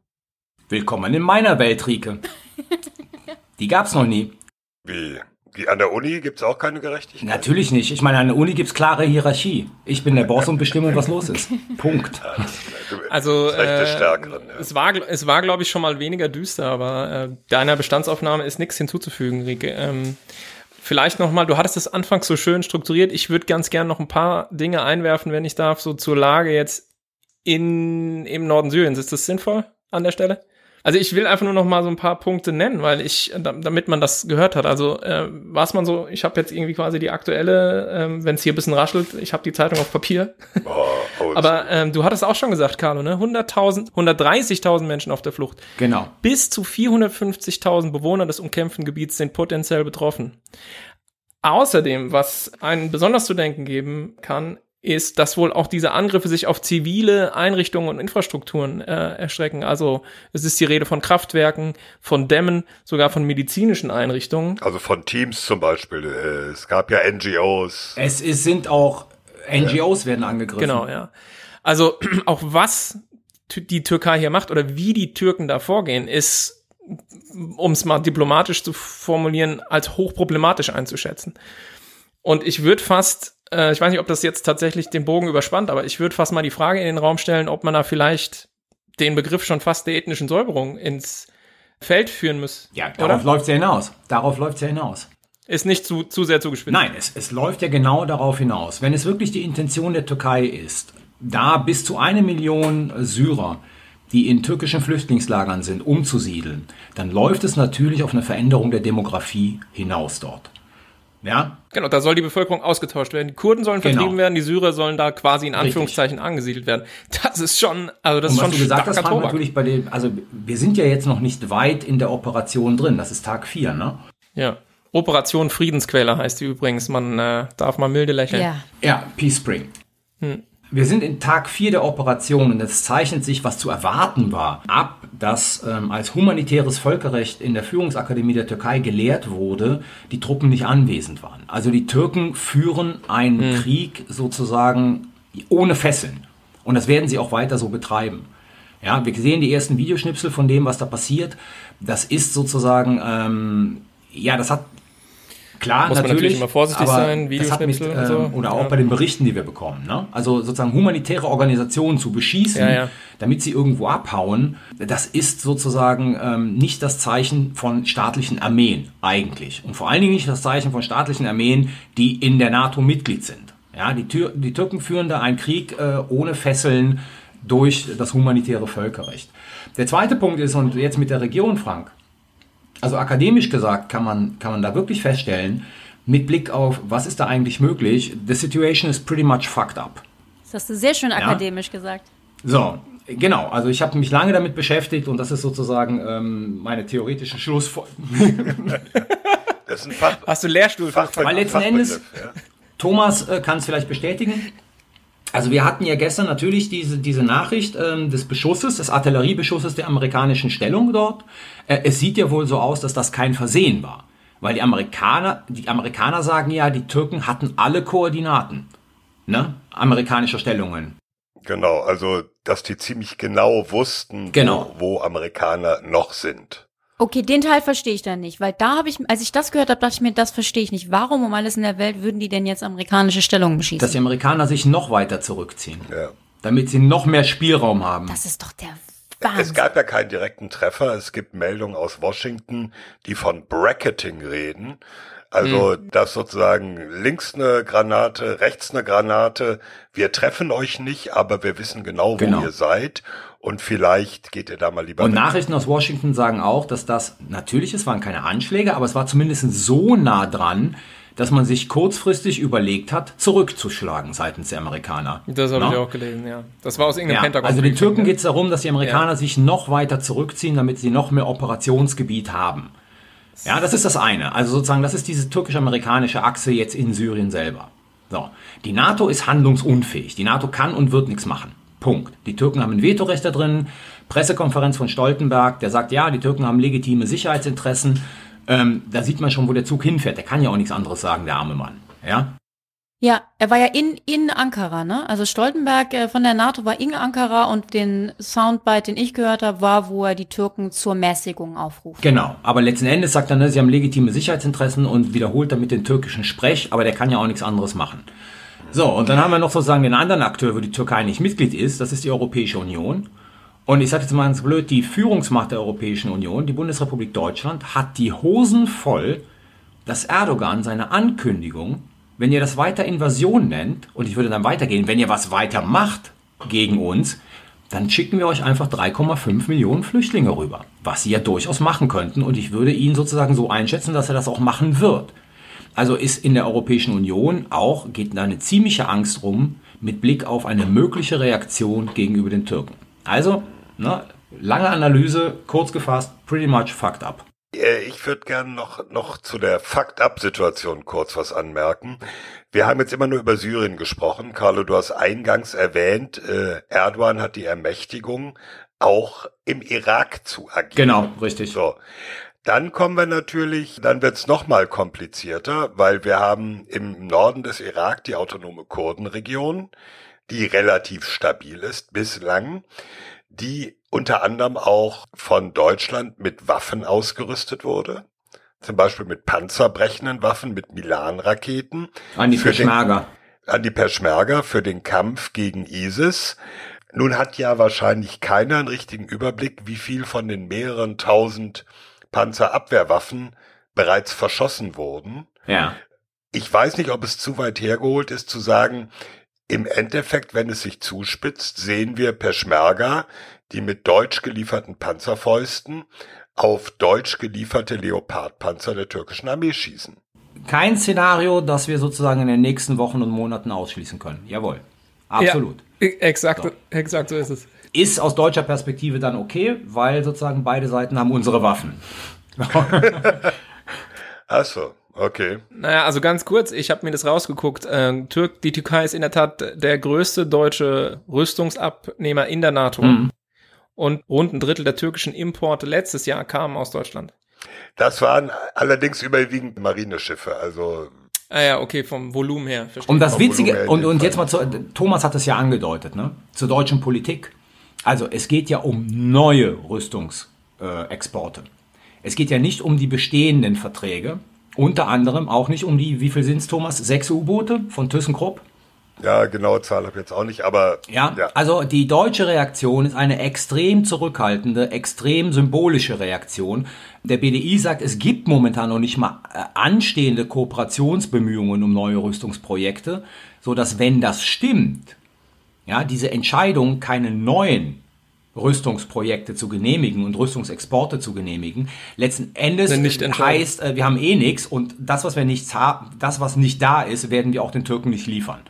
Willkommen in meiner Welt, Rike. Die gab's noch nie. Wie? Die, an der Uni gibt's auch keine Gerechtigkeit? Natürlich nicht. Ich meine, an der Uni gibt's klare Hierarchie. Ich bin der Boss und bestimme, was los ist. Punkt. Also das äh, Stärkeren. Ja. es war, es war, glaube ich, schon mal weniger düster, aber äh, deiner Bestandsaufnahme ist nichts hinzuzufügen, Rike. Ähm, vielleicht noch mal, du hattest es anfangs so schön strukturiert. Ich würde ganz gern noch ein paar Dinge einwerfen, wenn ich darf, so zur Lage jetzt in im Norden Syriens. Ist das sinnvoll an der Stelle? Also ich will einfach nur noch mal so ein paar Punkte nennen, weil ich, da- damit man das gehört hat. Also äh, was man so, ich habe jetzt irgendwie quasi die aktuelle, ähm, wenn es hier ein bisschen raschelt, ich habe die Zeitung auf Papier. Oh, oh, Aber ähm, du hattest auch schon gesagt, Carlo, ne? 100.000, 130.000 Menschen auf der Flucht. Genau. Bis zu 450.000 Bewohner des umkämpften Gebiets sind potenziell betroffen. Außerdem, was einen besonders zu denken geben kann, ist, dass wohl auch diese Angriffe sich auf zivile Einrichtungen und Infrastrukturen äh, erstrecken. Also es ist die Rede von Kraftwerken, von Dämmen, sogar von medizinischen Einrichtungen. also von Teams zum Beispiel. äh, Es gab ja NGOs. Es ist, sind auch NGOs werden angegriffen. Genau, ja. Also auch was die Türkei hier macht oder wie die Türken da vorgehen, ist, um es mal diplomatisch zu formulieren, als hochproblematisch einzuschätzen. Und ich würde fast äh, ich weiß nicht, ob das jetzt tatsächlich den Bogen überspannt, aber ich würde fast mal die Frage in den Raum stellen, ob man da vielleicht den Begriff schon fast der ethnischen Säuberung ins Feld führen muss. Ja, darauf läuft es ja hinaus. Darauf läuft es ja hinaus. Ist nicht zu, zu sehr zugespitzt. Nein, es, es läuft ja genau darauf hinaus. Wenn es wirklich die Intention der Türkei ist, da bis zu eine Million Syrer, die in türkischen Flüchtlingslagern sind, umzusiedeln, dann läuft es natürlich auf eine Veränderung der Demografie hinaus dort. Ja? Genau, da soll die Bevölkerung ausgetauscht werden. Die Kurden sollen Genau. vertrieben werden, die Syrer sollen da quasi in Richtig. Anführungszeichen angesiedelt werden. Das ist schon, also das Und ist schon du gesagt hast, Frank, Tobak. natürlich bei dem, also wir sind ja jetzt noch nicht weit in der Operation drin. Das ist Tag 4, ne? Ja. Operation Friedensquäler heißt die übrigens. Man äh, darf mal milde lächeln. Ja. Ja, Peace Spring. Wir sind in Tag 4 der Operation und es zeichnet sich, was zu erwarten war, ab, dass ähm, als humanitäres Völkerrecht in der Führungsakademie der Türkei gelehrt wurde, die Truppen nicht anwesend waren. Also die Türken führen einen Krieg sozusagen ohne Fesseln. Und das werden sie auch weiter so betreiben. Ja, wir sehen die ersten Videoschnipsel von dem, was da passiert. Das ist sozusagen, ähm, ja, das hat Klar, Muss man natürlich, natürlich immer vorsichtig sein, das hat mit, Videoschnipsel und ähm, so. Oder auch Ja. bei den Berichten, die wir bekommen. Ne? Also sozusagen humanitäre Organisationen zu beschießen, Ja, ja. damit sie irgendwo abhauen, das ist sozusagen ähm, nicht das Zeichen von staatlichen Armeen eigentlich. Und vor allen Dingen nicht das Zeichen von staatlichen Armeen, die in der NATO Mitglied sind. Ja, die, Tür, die Türken führen da einen Krieg äh, ohne Fesseln durch das humanitäre Völkerrecht. Der zweite Punkt ist, und jetzt mit der Region, Frank, also akademisch gesagt kann man, kann man da wirklich feststellen, mit Blick auf, was ist da eigentlich möglich, the situation is pretty much fucked up. Das hast du sehr schön akademisch gesagt. So, genau, also ich habe mich lange damit beschäftigt und das ist sozusagen ähm, meine theoretische Schlussfolgerung. Das ist ein Fach, Hast du Lehrstuhl für Fachbe- Weil letzten Fachbegriff, Endes- ja. Thomas äh, kann es vielleicht bestätigen. Also wir hatten ja gestern natürlich diese, diese Nachricht ähm, des Beschusses, des Artilleriebeschusses der amerikanischen Stellung dort. Äh, es sieht ja wohl so aus, dass das kein Versehen war. Weil die Amerikaner, die Amerikaner sagen ja, die Türken hatten alle Koordinaten ne, amerikanischer Stellungen. Genau, also dass die ziemlich genau wussten, Genau. wo, wo Amerikaner noch sind. Okay, den Teil verstehe ich dann nicht, weil da habe ich, als ich das gehört habe, dachte ich mir, das verstehe ich nicht. Warum um alles in der Welt würden die denn jetzt amerikanische Stellungen beschießen? Dass die Amerikaner sich noch weiter zurückziehen, Ja. damit sie noch mehr Spielraum haben. das ist doch der Es Wahnsinn. gab ja keinen direkten Treffer. Es gibt Meldungen aus Washington, die von Bracketing reden. Also, dass sozusagen links eine Granate, rechts eine Granate. Wir treffen euch nicht, aber wir wissen genau, wo Genau. ihr seid. Und vielleicht geht ihr da mal lieber Und weg. Nachrichten aus Washington sagen auch, dass das, natürlich, es waren keine Anschläge, aber es war zumindest so nah dran, dass man sich kurzfristig überlegt hat, zurückzuschlagen seitens der Amerikaner. Das habe ich Na? auch gelesen, ja. Das war aus irgendeinem Ja, Pentagon. also den Türken ne? geht es darum, dass die Amerikaner sich noch weiter zurückziehen, damit sie noch mehr Operationsgebiet haben. Ja, das ist das eine. Also sozusagen, das ist diese türkisch-amerikanische Achse jetzt in Syrien selber. So. Die NATO ist handlungsunfähig. Die NATO kann und wird nichts machen. Punkt. Die Türken haben ein Vetorecht da drin. Pressekonferenz von Stoltenberg, der sagt, ja, die Türken haben legitime Sicherheitsinteressen. Ähm, da sieht man schon, wo der Zug hinfährt. Der kann ja auch nichts anderes sagen, der arme Mann. Ja? Ja, er war ja in, in Ankara, ne? Also Stoltenberg äh, von der NATO war in Ankara und den Soundbite, den ich gehört habe, war, wo er die Türken zur Mäßigung aufruft. Genau, aber letzten Endes sagt er, ne, sie haben legitime Sicherheitsinteressen und wiederholt damit den türkischen Sprech, aber der kann ja auch nichts anderes machen. So, und dann haben wir noch sozusagen den anderen Akteur, wo die Türkei nicht Mitglied ist, das ist die Europäische Union. Und ich sage jetzt mal ganz blöd, die Führungsmacht der Europäischen Union, die Bundesrepublik Deutschland, hat die Hosen voll, dass Erdogan seine Ankündigung, wenn ihr das weiter Invasion nennt, und ich würde dann weitergehen, wenn ihr was weiter macht gegen uns, dann schicken wir euch einfach 3,5 Millionen Flüchtlinge rüber, was sie ja durchaus machen könnten. Und ich würde ihn sozusagen so einschätzen, dass er das auch machen wird. Also ist in der Europäischen Union auch, geht da eine ziemliche Angst rum mit Blick auf eine mögliche Reaktion gegenüber den Türken. Also, ne, lange Analyse, kurz gefasst, pretty much fucked up. Äh, Ich würde gerne noch, noch zu der Fakt-Up-Situation kurz was anmerken. Wir haben jetzt immer nur über Syrien gesprochen. Carlo, du hast eingangs erwähnt, äh, Erdogan hat die Ermächtigung, auch im Irak zu agieren. Genau, richtig. So. Dann kommen wir natürlich, dann wird's noch mal komplizierter, weil wir haben im Norden des Irak die autonome Kurdenregion, die relativ stabil ist bislang, die unter anderem auch von Deutschland mit Waffen ausgerüstet wurde. Zum Beispiel mit panzerbrechenden Waffen, mit Milan-Raketen. An die Peschmerga. an die Peschmerga für den Kampf gegen ISIS. Nun hat ja wahrscheinlich keiner einen richtigen Überblick, wie viel von den mehreren tausend Panzerabwehrwaffen bereits verschossen wurden. Ja. Ich weiß nicht, ob es zu weit hergeholt ist zu sagen, im Endeffekt, wenn es sich zuspitzt, sehen wir Peschmerga, die mit deutsch gelieferten Panzerfäusten auf deutsch gelieferte Leopardpanzer der türkischen Armee schießen. Kein Szenario, das wir sozusagen in den nächsten Wochen und Monaten ausschließen können. Jawohl. Absolut. Ja, exakt, So. exakt so ist es. Ist aus deutscher Perspektive dann okay, weil sozusagen beide Seiten haben unsere Waffen. Ach so, okay. Naja, also ganz kurz, ich habe mir das rausgeguckt. Ähm, Türk, die Türkei ist in der Tat der größte deutsche Rüstungsabnehmer in der NATO. Mhm. Und rund ein Drittel der türkischen Importe letztes Jahr kamen aus Deutschland. Das waren allerdings überwiegend Marineschiffe, also Ah ja, okay, vom Volumen her. Verstehe. Und das Vom Witzige, und, und jetzt mal zu, Thomas hat es ja angedeutet, ne? Zur deutschen Politik. Also es geht ja um neue Rüstungsexporte. Äh, es geht ja nicht um die bestehenden Verträge. Unter anderem auch nicht um die, wie viel sind's, Thomas? Sechs U-Boote von ThyssenKrupp? ja, genaue Zahl habe ich jetzt auch nicht, aber Ja, also die deutsche Reaktion ist eine extrem zurückhaltende, extrem symbolische Reaktion. Der BDI sagt, es gibt momentan noch nicht mal äh, anstehende Kooperationsbemühungen um neue Rüstungsprojekte, so dass wenn das stimmt, ja, diese Entscheidung, keine neuen Rüstungsprojekte zu genehmigen und Rüstungsexporte zu genehmigen, letzten Endes nicht heißt, äh, wir haben eh nichts und das, was wir nichts haben, das, was nicht da ist, werden wir auch den Türken nicht liefern.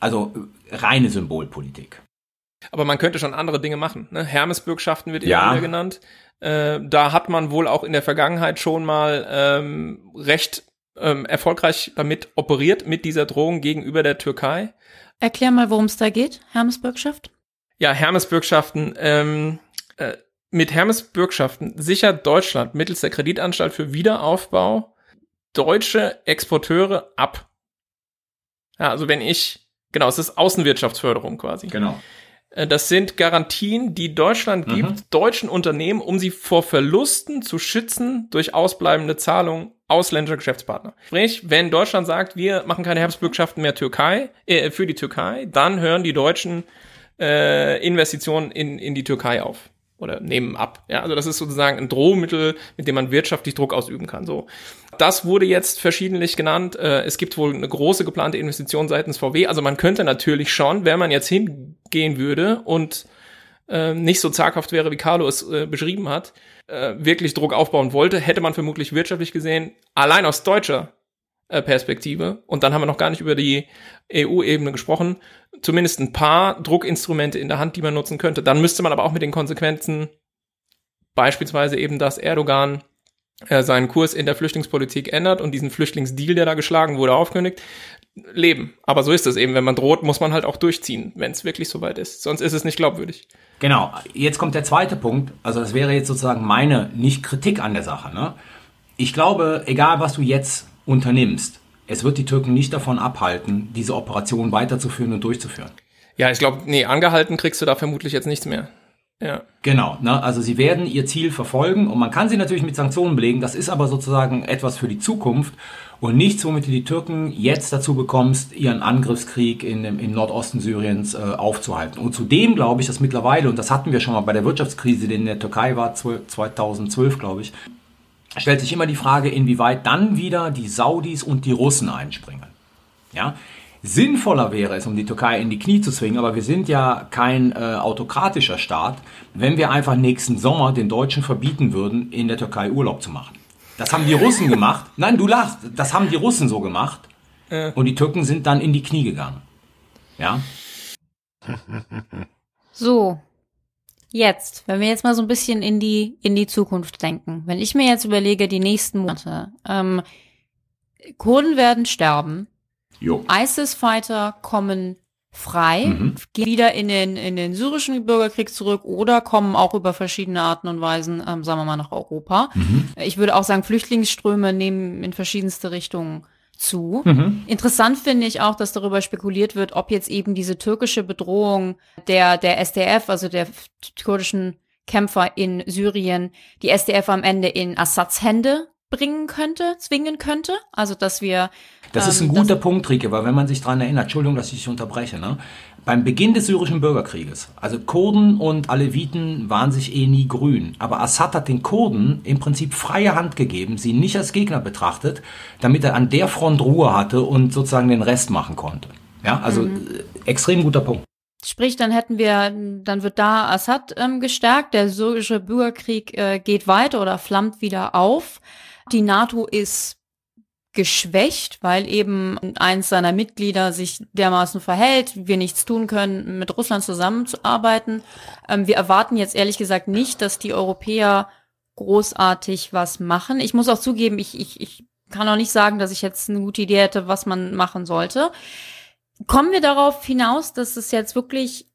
Also äh, reine Symbolpolitik. Aber man könnte schon andere Dinge machen. Ne? Hermesbürgschaften wird Ja. wieder genannt. Äh, da hat man wohl auch in der Vergangenheit schon mal ähm, recht ähm, erfolgreich damit operiert, mit dieser Drohung gegenüber der Türkei. Erklär mal, worum es da geht, Hermesbürgschaft. Ja, Hermesbürgschaften. Ähm, äh, mit Hermesbürgschaften sichert Deutschland mittels der Kreditanstalt für Wiederaufbau deutsche Exporteure ab. Ja, also wenn ich, genau, es ist Außenwirtschaftsförderung quasi. Genau. Äh, Das sind Garantien, die Deutschland Mhm. gibt, deutschen Unternehmen, um sie vor Verlusten zu schützen durch ausbleibende Zahlungen ausländischer Geschäftspartner. Sprich, wenn Deutschland sagt, wir machen keine Herbstbürgschaften mehr Türkei, äh, für die Türkei, dann hören die Deutschen äh, Investitionen in, in die Türkei auf oder nehmen ab. Ja, also das ist sozusagen ein Drohmittel, mit dem man wirtschaftlich Druck ausüben kann. So, das wurde jetzt verschiedentlich genannt. Äh, es gibt wohl eine große geplante Investition seitens VW. Also man könnte natürlich schon, wenn man jetzt hingehen würde und äh, nicht so zaghaft wäre, wie Carlo es äh, beschrieben hat, wirklich Druck aufbauen wollte, hätte man vermutlich wirtschaftlich gesehen, allein aus deutscher Perspektive, und dann haben wir noch gar nicht über die EU-Ebene gesprochen, zumindest ein paar Druckinstrumente in der Hand, die man nutzen könnte. Dann müsste man aber auch mit den Konsequenzen, beispielsweise eben, dass Erdogan äh, seinen Kurs in der Flüchtlingspolitik ändert und diesen Flüchtlingsdeal, der da geschlagen wurde, aufkündigt, leben. Aber so ist es eben. Wenn man droht, muss man halt auch durchziehen, wenn es wirklich soweit ist. Sonst ist es nicht glaubwürdig. Genau, jetzt kommt der zweite Punkt. Also das wäre jetzt sozusagen meine nicht Kritik an der Sache. Ne? Ich glaube, egal was du jetzt unternimmst, es wird die Türken nicht davon abhalten, diese Operation weiterzuführen und durchzuführen. Ja, ich glaube, nee, angehalten kriegst du da vermutlich jetzt nichts mehr. Ja. Genau, ne? also sie werden ihr Ziel verfolgen und man kann sie natürlich mit Sanktionen belegen, das ist aber sozusagen etwas für die Zukunft und nichts, womit du die Türken jetzt dazu bekommst, ihren Angriffskrieg in, dem- im Nordosten Syriens äh, aufzuhalten. Und zudem glaube ich, dass mittlerweile, und das hatten wir schon mal bei der Wirtschaftskrise, die in der Türkei war, 12 2012 glaube ich, stellt sich immer die Frage, inwieweit dann wieder die Saudis und die Russen einspringen. Ja? Sinnvoller wäre es, um die Türkei in die Knie zu zwingen, aber wir sind ja kein äh, autokratischer Staat, wenn wir einfach nächsten Sommer den Deutschen verbieten würden, in der Türkei Urlaub zu machen. Das haben die Russen gemacht. Nein, du lachst. Das haben die Russen so gemacht. Und die Türken sind dann in die Knie gegangen. Ja? So, jetzt, wenn wir jetzt mal so ein bisschen in die, in die Zukunft denken. Wenn ich mir jetzt überlege, die nächsten Monate, ähm, Kurden werden sterben. ISIS-Fighter kommen frei, Mhm. gehen wieder in den, in den syrischen Bürgerkrieg zurück oder kommen auch über verschiedene Arten und Weisen, ähm, sagen wir mal, nach Europa. Mhm. Ich würde auch sagen, Flüchtlingsströme nehmen in verschiedenste Richtungen zu. Mhm. Interessant finde ich auch, dass darüber spekuliert wird, ob jetzt eben diese türkische Bedrohung der, der SDF, also der kurdischen Kämpfer in Syrien, die SDF am Ende in Assads Hände bringen könnte, zwingen könnte. Also dass wir. Das ist ein ähm, guter Punkt, Rike, weil wenn man sich dran erinnert, Entschuldigung, dass ich dich unterbreche, ne? Beim Beginn des syrischen Bürgerkrieges, also Kurden und Aleviten waren sich eh nie grün, aber Assad hat den Kurden im Prinzip freie Hand gegeben, sie nicht als Gegner betrachtet, damit er an der Front Ruhe hatte und sozusagen den Rest machen konnte. Ja, also äh, extrem guter Punkt. Sprich, dann hätten wir, dann wird da Assad ähm, gestärkt, der syrische Bürgerkrieg äh, geht weiter oder flammt wieder auf. Die NATO ist geschwächt, weil eben eins seiner Mitglieder sich dermaßen verhält, wir nichts tun können, mit Russland zusammenzuarbeiten. Ähm, wir erwarten jetzt ehrlich gesagt nicht, dass die Europäer großartig was machen. Ich muss auch zugeben, ich, ich, ich kann auch nicht sagen, dass ich jetzt eine gute Idee hätte, was man machen sollte. Kommen wir darauf hinaus, dass es jetzt wirklich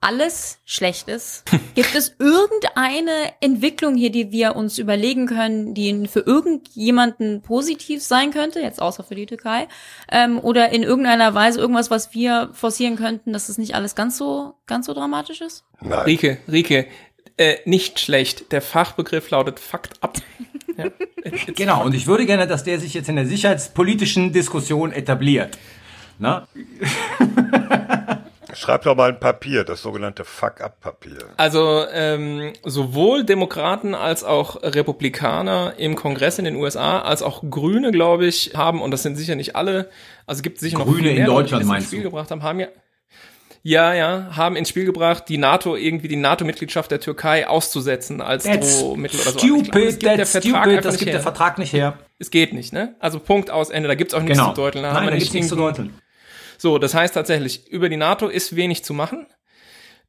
alles schlecht ist? Gibt es irgendeine Entwicklung hier, die wir uns überlegen können, die für irgendjemanden positiv sein könnte, jetzt außer für die Türkei, ähm, oder in irgendeiner Weise irgendwas, was wir forcieren könnten, dass es nicht alles ganz so ganz so dramatisch ist? Nein. Rike, Rike, äh, nicht schlecht. Der Fachbegriff lautet Fakt ab. ja. Genau, und ich würde gerne, dass der sich jetzt in der sicherheitspolitischen Diskussion etabliert. Na? Schreib doch mal ein Papier, das sogenannte Fuck-up-Papier. Also ähm, sowohl Demokraten als auch Republikaner im Kongress in den USA, als auch Grüne, glaube ich, haben, und das sind sicher nicht alle, also gibt es sicher Grüne noch Grüne in Deutschland die meinst ins Spiel du? gebracht haben, haben ja ja, ja, haben ins Spiel gebracht, die NATO irgendwie die NATO-Mitgliedschaft der Türkei auszusetzen als That's Drohmittel oder so. Stupid, glaube, es gibt der that's Vertrag stupid, einfach das nicht gibt der Vertrag nicht her. Es geht nicht, ne? Also Punkt aus Ende. Da gibt's auch nichts Genau. zu deuteln. Da haben Nein, wir da nicht gibt's nichts zu deuteln. So, das heißt tatsächlich, über die NATO ist wenig zu machen.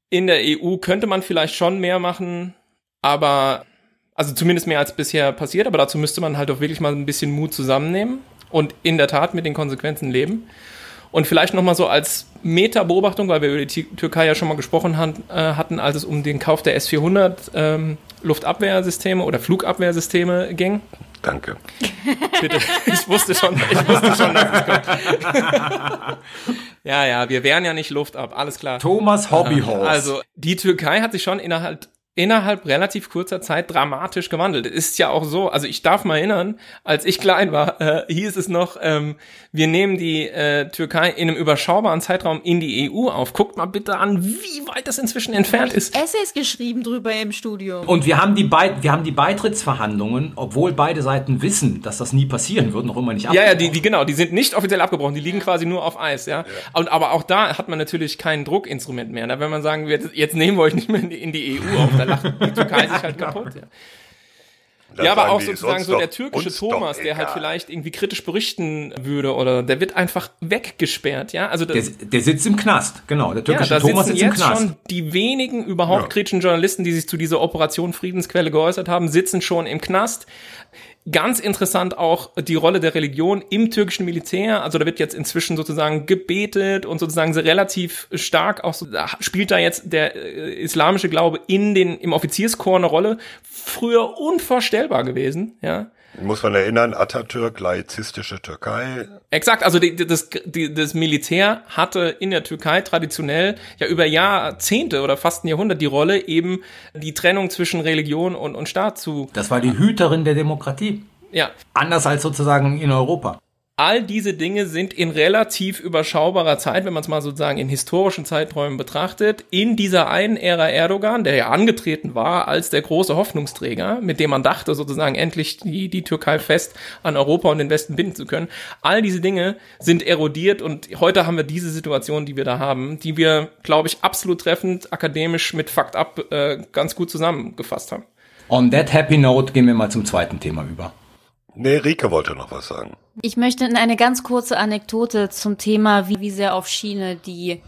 In der EU könnte man vielleicht schon mehr machen, aber, also zumindest mehr als bisher passiert, aber dazu müsste man halt auch wirklich mal ein bisschen Mut zusammennehmen und in der Tat mit den Konsequenzen leben. Und vielleicht nochmal so als Meta-Beobachtung, weil wir über die Türkei ja schon mal gesprochen han, äh, hatten, als es um den Kauf der S-400 ähm, Luftabwehrsysteme oder Flugabwehrsysteme ging. Danke. Bitte. Ich wusste schon, ich wusste schon, dass es kommt. ja, ja, wir wehren ja nicht Luft ab, alles klar. Thomas Hobbyhorse. Also, die Türkei hat sich schon innerhalb innerhalb relativ kurzer Zeit dramatisch gewandelt. Es ist ja auch so, also ich darf mal erinnern, als ich klein war, äh, hieß es noch, ähm, wir nehmen die äh, Türkei in einem überschaubaren Zeitraum in die EU auf. Guckt mal bitte an, wie weit das inzwischen entfernt ist. Essays geschrieben drüber im Studio. Und wir haben die wir haben die Beitrittsverhandlungen, obwohl beide Seiten wissen, dass das nie passieren wird, noch immer nicht Ja, ja, abgebrochen. die, die genau, die sind nicht offiziell abgebrochen, die liegen quasi nur auf Eis, ja. Und, aber auch da hat man natürlich kein Druckinstrument mehr. Ne? Wenn man sagen wird, jetzt nehmen wir euch nicht mehr in die, in die EU auf, lacht die Türkei sich halt kaputt. Ja. Dann ja, aber auch sozusagen so der türkische Thomas, der halt vielleicht irgendwie kritisch berichten würde oder der wird einfach weggesperrt, ja. Also das, der, der sitzt im Knast, genau. Der ja, türkische da Thomas sitzt im jetzt Knast. schon die wenigen überhaupt Ja. kritischen Journalisten, die sich zu dieser Operation Friedensquelle geäußert haben, sitzen schon im Knast. Ganz interessant auch die Rolle der Religion im türkischen Militär. Also da wird jetzt inzwischen sozusagen gebetet und sozusagen relativ stark auch so, da spielt da jetzt der äh, islamische Glaube in den im Offizierskorps eine Rolle. Früher unvorstellbar gewesen, ja. Muss man erinnern, Atatürk, laizistische Türkei. Exakt, also die, das, die, das Militär hatte in der Türkei traditionell ja über Jahrzehnte oder fast ein Jahrhundert die Rolle, eben die Trennung zwischen Religion und, und Staat zu. Das war die Hüterin der Demokratie. Ja, Anders als sozusagen in Europa. All diese Dinge sind in relativ überschaubarer Zeit, wenn man es mal sozusagen in historischen Zeiträumen betrachtet, in dieser einen Ära Erdogan, der ja angetreten war als der große Hoffnungsträger, mit dem man dachte, sozusagen endlich die, die Türkei fest an Europa und den Westen binden zu können. All diese Dinge sind erodiert und heute haben wir diese Situation, die wir da haben, die wir, glaube ich, absolut treffend akademisch mit Fakt ab äh, ganz gut zusammengefasst haben. On that happy note gehen wir mal zum zweiten Thema über. Nee, Rike wollte noch was sagen. Ich möchte in eine ganz kurze Anekdote zum Thema, wie, wie sehr auf Schiene die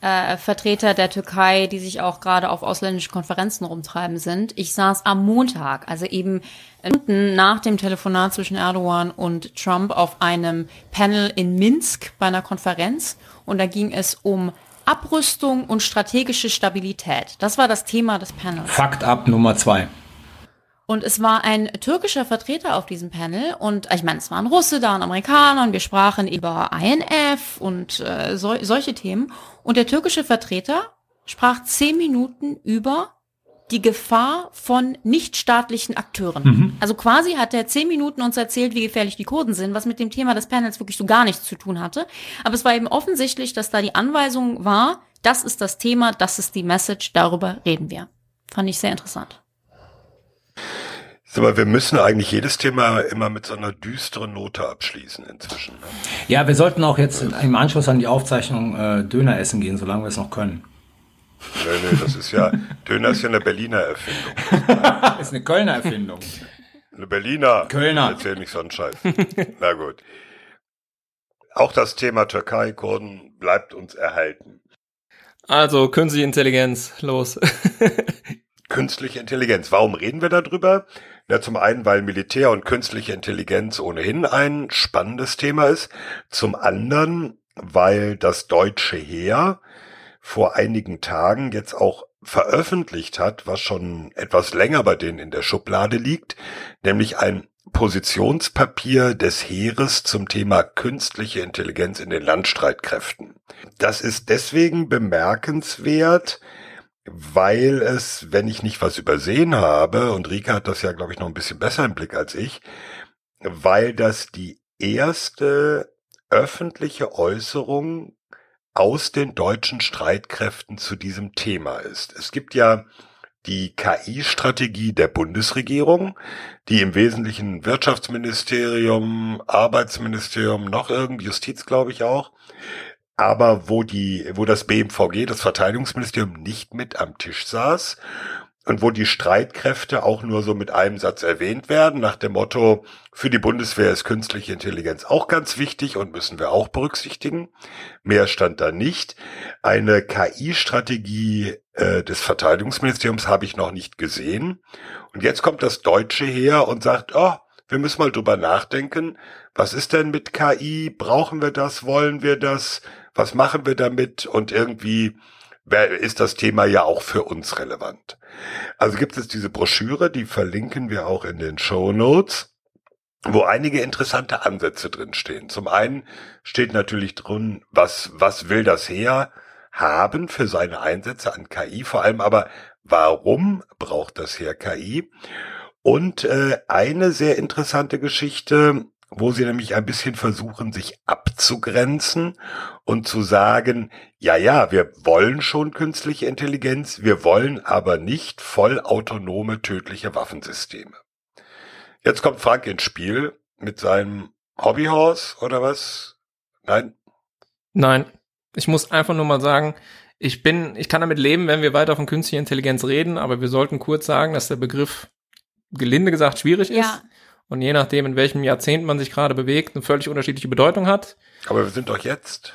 äh, Vertreter der Türkei, die sich auch gerade auf ausländischen Konferenzen rumtreiben sind. Ich saß am Montag, also eben Minuten nach dem Telefonat zwischen Erdogan und Trump auf einem Panel in Minsk bei einer Konferenz und da ging es um Abrüstung und strategische Stabilität. Das war das Thema des Panels. Fakt ab Nummer zwei. Und es war ein türkischer Vertreter auf diesem Panel und ich meine, es waren Russe da und Amerikaner und wir sprachen über INF und äh, sol solche Themen. Und der türkische Vertreter sprach zehn Minuten über die Gefahr von nichtstaatlichen Akteuren. Also quasi hat er zehn Minuten uns erzählt, wie gefährlich die Kurden sind, was mit dem Thema des Panels wirklich so gar nichts zu tun hatte. Aber es war eben offensichtlich, dass da die Anweisung war, das ist das Thema, das ist die Message, darüber reden wir. Fand ich sehr interessant. Mal, wir müssen eigentlich jedes Thema immer mit so einer düsteren Note abschließen inzwischen. Ne? Ja, wir sollten auch jetzt im Anschluss an die Aufzeichnung äh, Döner essen gehen, solange wir es noch können. Nee, nee, das ist ja, Döner ist ja eine Berliner Erfindung. ist eine Kölner Erfindung. Eine Berliner. Kölner. Erzähl nicht so einen Scheiß. Na gut. Auch das Thema Türkei, Kurden bleibt uns erhalten. Also, künstliche Intelligenz, los. Künstliche Intelligenz. Warum reden wir darüber? Na, zum einen, weil Militär und künstliche Intelligenz ohnehin ein spannendes Thema ist. Zum anderen, weil das deutsche Heer vor einigen Tagen jetzt auch veröffentlicht hat, was schon etwas länger bei denen in der Schublade liegt, nämlich ein Positionspapier des Heeres zum Thema künstliche Intelligenz in den Landstreitkräften. Das ist deswegen bemerkenswert, weil es, wenn ich nicht was übersehen habe, und Rika hat das ja, glaube ich, noch ein bisschen besser im Blick als ich, weil das die erste öffentliche Äußerung aus den deutschen Streitkräften zu diesem Thema ist. Es gibt ja die KI-Strategie der Bundesregierung, die im Wesentlichen Wirtschaftsministerium, Arbeitsministerium, noch irgendwie Justiz, glaube ich auch, aber wo die, wo das BMVG, das Verteidigungsministerium, nicht mit am Tisch saß und wo die Streitkräfte auch nur so mit einem Satz erwähnt werden, nach dem Motto, für die Bundeswehr ist künstliche Intelligenz auch ganz wichtig und müssen wir auch berücksichtigen. Mehr stand da nicht. Eine KI-Strategie äh, des Verteidigungsministeriums habe ich noch nicht gesehen. Und jetzt kommt das Deutsche her und sagt, oh, wir müssen mal drüber nachdenken. Was ist denn mit KI? Brauchen wir das? Wollen wir das? Was machen wir damit? Und irgendwie ist das Thema ja auch für uns relevant. Also gibt es diese Broschüre, die verlinken wir auch in den Show Notes, wo einige interessante Ansätze drinstehen. Zum einen steht natürlich drin, was, was will das Heer haben für seine Einsätze an KI, vor allem aber, warum braucht das Heer KI? Und äh, eine sehr interessante Geschichte, wo sie nämlich ein bisschen versuchen, sich abzugrenzen und zu sagen, ja, ja, wir wollen schon künstliche Intelligenz, wir wollen aber nicht vollautonome tödliche Waffensysteme. Jetzt kommt Frank ins Spiel mit seinem Hobbyhaus oder was? Nein? Nein. Ich muss einfach nur mal sagen, ich bin, ich kann damit leben, wenn wir weiter von künstlicher Intelligenz reden, aber wir sollten kurz sagen, dass der Begriff gelinde gesagt schwierig ist. Und je nachdem, in welchem Jahrzehnt man sich gerade bewegt, eine völlig unterschiedliche Bedeutung hat. Aber wir sind doch jetzt.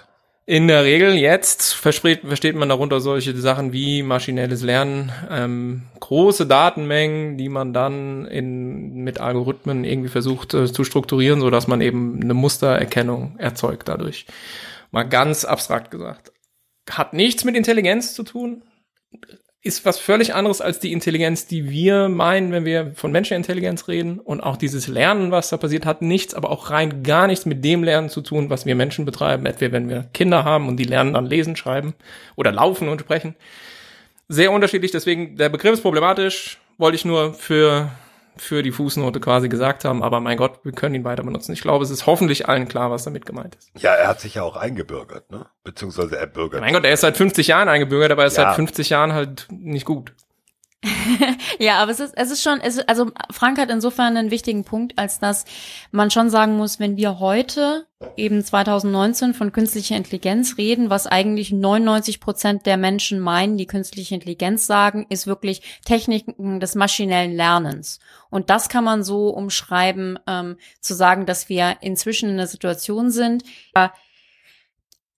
In der Regel jetzt versteht, versteht man darunter solche Sachen wie maschinelles Lernen, ähm, große Datenmengen, die man dann in, mit Algorithmen irgendwie versucht äh, zu strukturieren, so dass man eben eine Mustererkennung erzeugt dadurch. Mal ganz abstrakt gesagt. Hat nichts mit Intelligenz zu tun, ist was völlig anderes als die Intelligenz, die wir meinen, wenn wir von Menschenintelligenz reden. Und auch dieses Lernen, was da passiert, hat nichts, aber auch rein gar nichts mit dem Lernen zu tun, was wir Menschen betreiben. Etwa wenn wir Kinder haben und die lernen dann lesen, schreiben oder laufen und sprechen. Sehr unterschiedlich, deswegen der Begriff ist problematisch. Wollte ich nur für für die Fußnote quasi gesagt haben, aber mein Gott, wir können ihn weiter benutzen. Ich glaube, es ist hoffentlich allen klar, was damit gemeint ist. Ja, er hat sich ja auch eingebürgert, ne? Beziehungsweise er bürgert. Mein Gott, er ist seit 50 Jahren eingebürgert, aber er ist ja. seit 50 Jahren halt nicht gut. ja, aber es ist, es ist schon, es ist, also Frank hat insofern einen wichtigen Punkt, als dass man schon sagen muss, wenn wir heute eben 2019 von künstlicher Intelligenz reden, was eigentlich 99 Prozent der Menschen meinen, die künstliche Intelligenz sagen, ist wirklich Techniken des maschinellen Lernens. Und das kann man so umschreiben, ähm, zu sagen, dass wir inzwischen in einer Situation sind,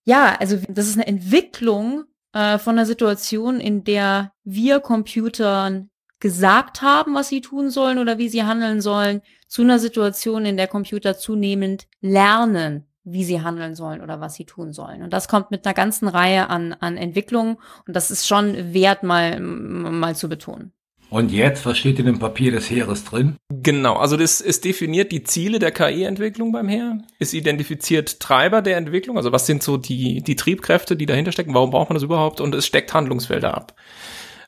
ja, also das ist eine Entwicklung äh, von einer Situation, in der wir Computern gesagt haben, was sie tun sollen oder wie sie handeln sollen, zu einer Situation, in der Computer zunehmend lernen, wie sie handeln sollen oder was sie tun sollen. Und das kommt mit einer ganzen Reihe an, an Entwicklungen und das ist schon wert, mal, mal zu betonen. Und jetzt, was steht in dem Papier des Heeres drin? Genau, also das ist definiert die Ziele der KI-Entwicklung beim Heer. Es identifiziert Treiber der Entwicklung, also was sind so die, die Triebkräfte, die dahinter stecken, warum braucht man das überhaupt und es steckt Handlungsfelder ab.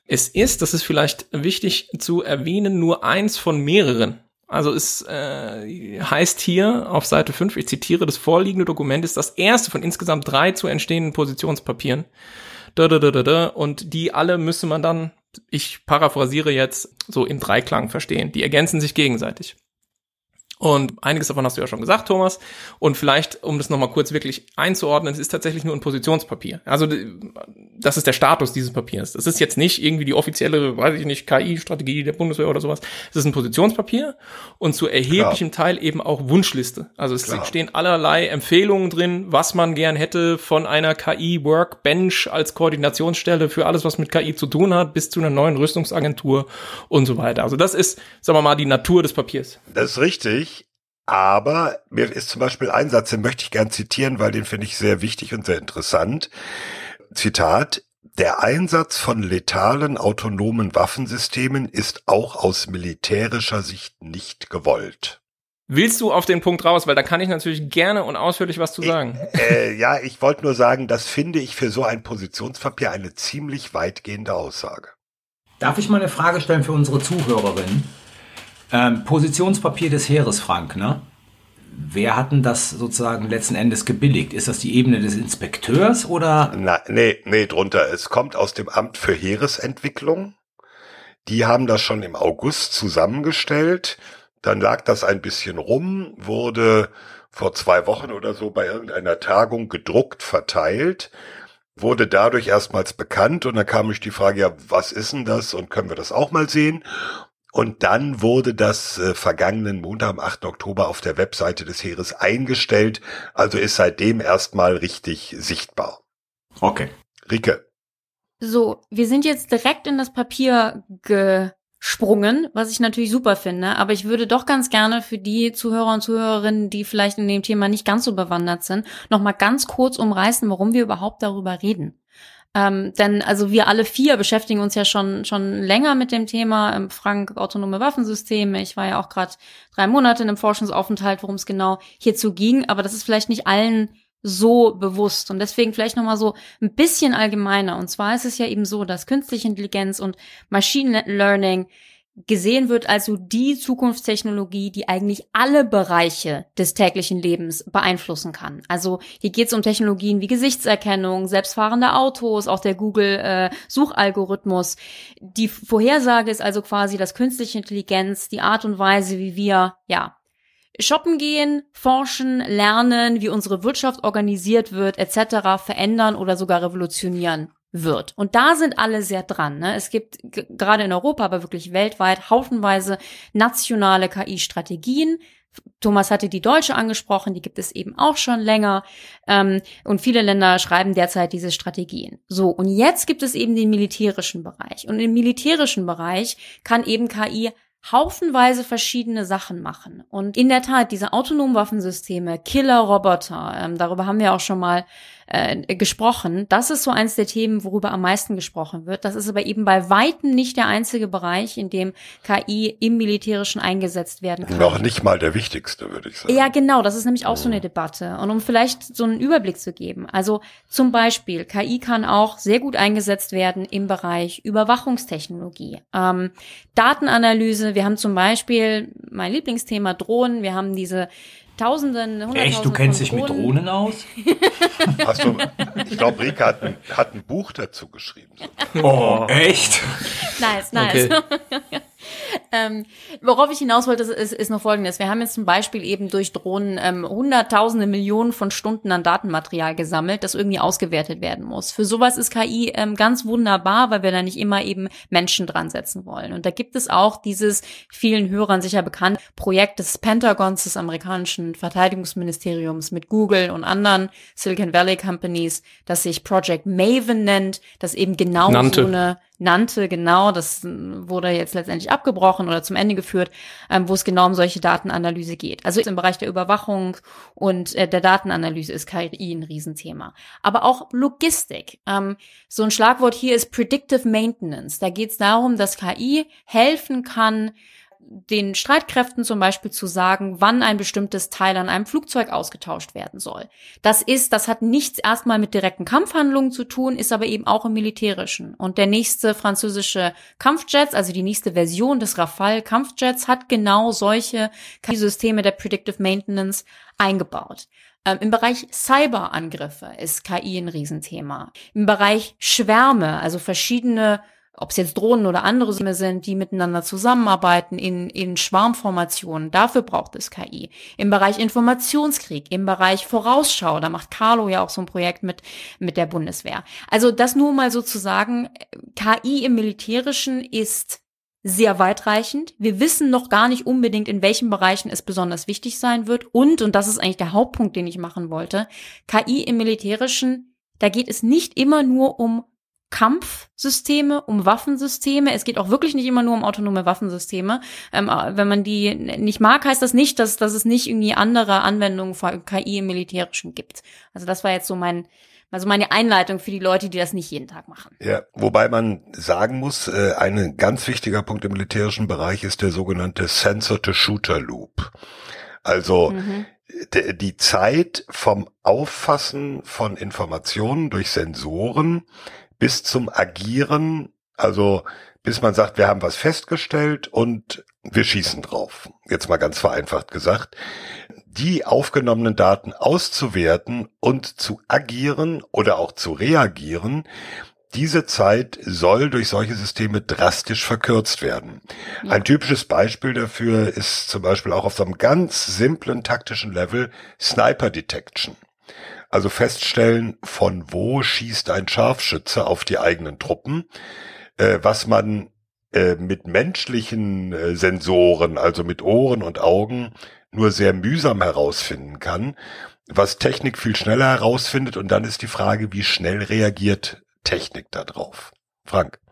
Es ist, das ist vielleicht wichtig zu erwähnen, nur eins von mehreren. Also es äh, heißt hier auf Seite 5, ich zitiere, das vorliegende Dokument ist das erste von insgesamt drei zu entstehenden Positionspapieren. Da, da, da, da, da. Und die alle müsse man dann, ich paraphrasiere jetzt, so im Dreiklang verstehen. Die ergänzen sich gegenseitig. Und einiges davon hast du ja schon gesagt, Thomas. Und vielleicht, um das nochmal kurz wirklich einzuordnen, es ist tatsächlich nur ein Positionspapier. Also das ist der Status dieses Papiers. Das ist jetzt nicht irgendwie die offizielle, weiß ich nicht, KI-Strategie der Bundeswehr oder sowas. Es ist ein Positionspapier und zu erheblichem Klar. Teil eben auch Wunschliste. Also es Klar. stehen allerlei Empfehlungen drin, was man gern hätte von einer KI-Workbench als Koordinationsstelle für alles, was mit KI zu tun hat, bis zu einer neuen Rüstungsagentur und so weiter. Also das ist, sagen wir mal, die Natur des Papiers. Das ist richtig. Aber mir ist zum Beispiel ein Satz, den möchte ich gern zitieren, weil den finde ich sehr wichtig und sehr interessant. Zitat, der Einsatz von letalen autonomen Waffensystemen ist auch aus militärischer Sicht nicht gewollt. Willst du auf den Punkt raus? Weil da kann ich natürlich gerne und ausführlich was zu sagen. Ich, äh, ja, ich wollte nur sagen, das finde ich für so ein Positionspapier eine ziemlich weitgehende Aussage. Darf ich mal eine Frage stellen für unsere Zuhörerin? Ähm, Positionspapier des Heeres, Frank, ne? Wer hat denn das sozusagen letzten Endes gebilligt? Ist das die Ebene des Inspekteurs oder? Na, nee, nee, drunter. Es kommt aus dem Amt für Heeresentwicklung. Die haben das schon im August zusammengestellt. Dann lag das ein bisschen rum, wurde vor zwei Wochen oder so bei irgendeiner Tagung gedruckt, verteilt, wurde dadurch erstmals bekannt und dann kam ich die Frage, ja, was ist denn das und können wir das auch mal sehen? Und dann wurde das äh, vergangenen Montag am 8. Oktober auf der Webseite des Heeres eingestellt, also ist seitdem erstmal richtig sichtbar. Okay. Rike. So, wir sind jetzt direkt in das Papier gesprungen, was ich natürlich super finde, aber ich würde doch ganz gerne für die Zuhörer und Zuhörerinnen, die vielleicht in dem Thema nicht ganz so bewandert sind, nochmal ganz kurz umreißen, warum wir überhaupt darüber reden. Ähm, denn also wir alle vier beschäftigen uns ja schon schon länger mit dem Thema. Ähm, Frank autonome Waffensysteme. Ich war ja auch gerade drei Monate in einem Forschungsaufenthalt, worum es genau hierzu ging. Aber das ist vielleicht nicht allen so bewusst und deswegen vielleicht noch mal so ein bisschen allgemeiner. Und zwar ist es ja eben so, dass künstliche Intelligenz und Machine Learning gesehen wird also die Zukunftstechnologie, die eigentlich alle Bereiche des täglichen Lebens beeinflussen kann. Also hier geht es um Technologien wie Gesichtserkennung, selbstfahrende Autos, auch der Google äh. Die Vorhersage ist also quasi, dass künstliche Intelligenz die Art und Weise, wie wir ja shoppen gehen, forschen, lernen, wie unsere Wirtschaft organisiert wird, etc. verändern oder sogar revolutionieren wird. Und da sind alle sehr dran. Ne? Es gibt gerade in Europa, aber wirklich weltweit haufenweise nationale KI-Strategien. Thomas hatte die deutsche angesprochen, die gibt es eben auch schon länger. Ähm, und viele Länder schreiben derzeit diese Strategien. So, und jetzt gibt es eben den militärischen Bereich. Und im militärischen Bereich kann eben KI haufenweise verschiedene Sachen machen. Und in der Tat, diese autonomen Waffensysteme, Killer-Roboter, ähm, darüber haben wir auch schon mal äh, gesprochen. Das ist so eins der Themen, worüber am meisten gesprochen wird. Das ist aber eben bei weitem nicht der einzige Bereich, in dem KI im Militärischen eingesetzt werden kann. Noch nicht mal der wichtigste, würde ich sagen. Ja, genau. Das ist nämlich auch so eine Debatte. Und um vielleicht so einen Überblick zu geben. Also zum Beispiel, KI kann auch sehr gut eingesetzt werden im Bereich Überwachungstechnologie. Ähm, Datenanalyse. Wir haben zum Beispiel mein Lieblingsthema Drohnen. Wir haben diese Tausenden, Hunderttausende Echt, du kennst dich mit Drohnen aus? Hast du, ich glaube, Rika hat ein, hat ein Buch dazu geschrieben. Oh, echt? Nice, nice. Okay. Ähm, worauf ich hinaus wollte, ist, ist noch Folgendes. Wir haben jetzt zum Beispiel eben durch Drohnen ähm, hunderttausende Millionen von Stunden an Datenmaterial gesammelt, das irgendwie ausgewertet werden muss. Für sowas ist KI ähm, ganz wunderbar, weil wir da nicht immer eben Menschen dran setzen wollen. Und da gibt es auch dieses vielen Hörern sicher bekannt Projekt des Pentagons, des amerikanischen Verteidigungsministeriums mit Google und anderen Silicon Valley Companies, das sich Project Maven nennt, das eben genau Nannte. so eine nannte, genau, das wurde jetzt letztendlich abgebrochen oder zum Ende geführt, ähm, wo es genau um solche Datenanalyse geht. Also im Bereich der Überwachung und äh, der Datenanalyse ist KI ein Riesenthema. Aber auch Logistik. Ähm, so ein Schlagwort hier ist Predictive Maintenance. Da geht es darum, dass KI helfen kann, den Streitkräften zum Beispiel zu sagen, wann ein bestimmtes Teil an einem Flugzeug ausgetauscht werden soll. Das ist, das hat nichts erstmal mit direkten Kampfhandlungen zu tun, ist aber eben auch im Militärischen. Und der nächste französische Kampfjets, also die nächste Version des Rafale Kampfjets, hat genau solche Systeme der Predictive Maintenance eingebaut. Ähm, Im Bereich Cyberangriffe ist KI ein Riesenthema. Im Bereich Schwärme, also verschiedene ob es jetzt Drohnen oder andere sind, die miteinander zusammenarbeiten in, in Schwarmformationen. Dafür braucht es KI. Im Bereich Informationskrieg, im Bereich Vorausschau, da macht Carlo ja auch so ein Projekt mit, mit der Bundeswehr. Also das nur mal sozusagen, KI im Militärischen ist sehr weitreichend. Wir wissen noch gar nicht unbedingt, in welchen Bereichen es besonders wichtig sein wird. Und, und das ist eigentlich der Hauptpunkt, den ich machen wollte, KI im Militärischen, da geht es nicht immer nur um Kampfsysteme, um Waffensysteme. Es geht auch wirklich nicht immer nur um autonome Waffensysteme. Ähm, wenn man die nicht mag, heißt das nicht, dass, dass es nicht irgendwie andere Anwendungen von KI im Militärischen gibt. Also das war jetzt so mein, also meine Einleitung für die Leute, die das nicht jeden Tag machen. Ja, wobei man sagen muss, äh, ein ganz wichtiger Punkt im militärischen Bereich ist der sogenannte Sensor-to-Shooter-Loop. Also mhm. die Zeit vom Auffassen von Informationen durch Sensoren bis zum Agieren, also bis man sagt, wir haben was festgestellt und wir schießen drauf. Jetzt mal ganz vereinfacht gesagt. Die aufgenommenen Daten auszuwerten und zu agieren oder auch zu reagieren, diese Zeit soll durch solche Systeme drastisch verkürzt werden. Ja. Ein typisches Beispiel dafür ist zum Beispiel auch auf so einem ganz simplen taktischen Level Sniper Detection. Also feststellen, von wo schießt ein Scharfschütze auf die eigenen Truppen, äh, was man äh, mit menschlichen äh, Sensoren, also mit Ohren und Augen, nur sehr mühsam herausfinden kann, was Technik viel schneller herausfindet. Und dann ist die Frage, wie schnell reagiert Technik darauf? Frank.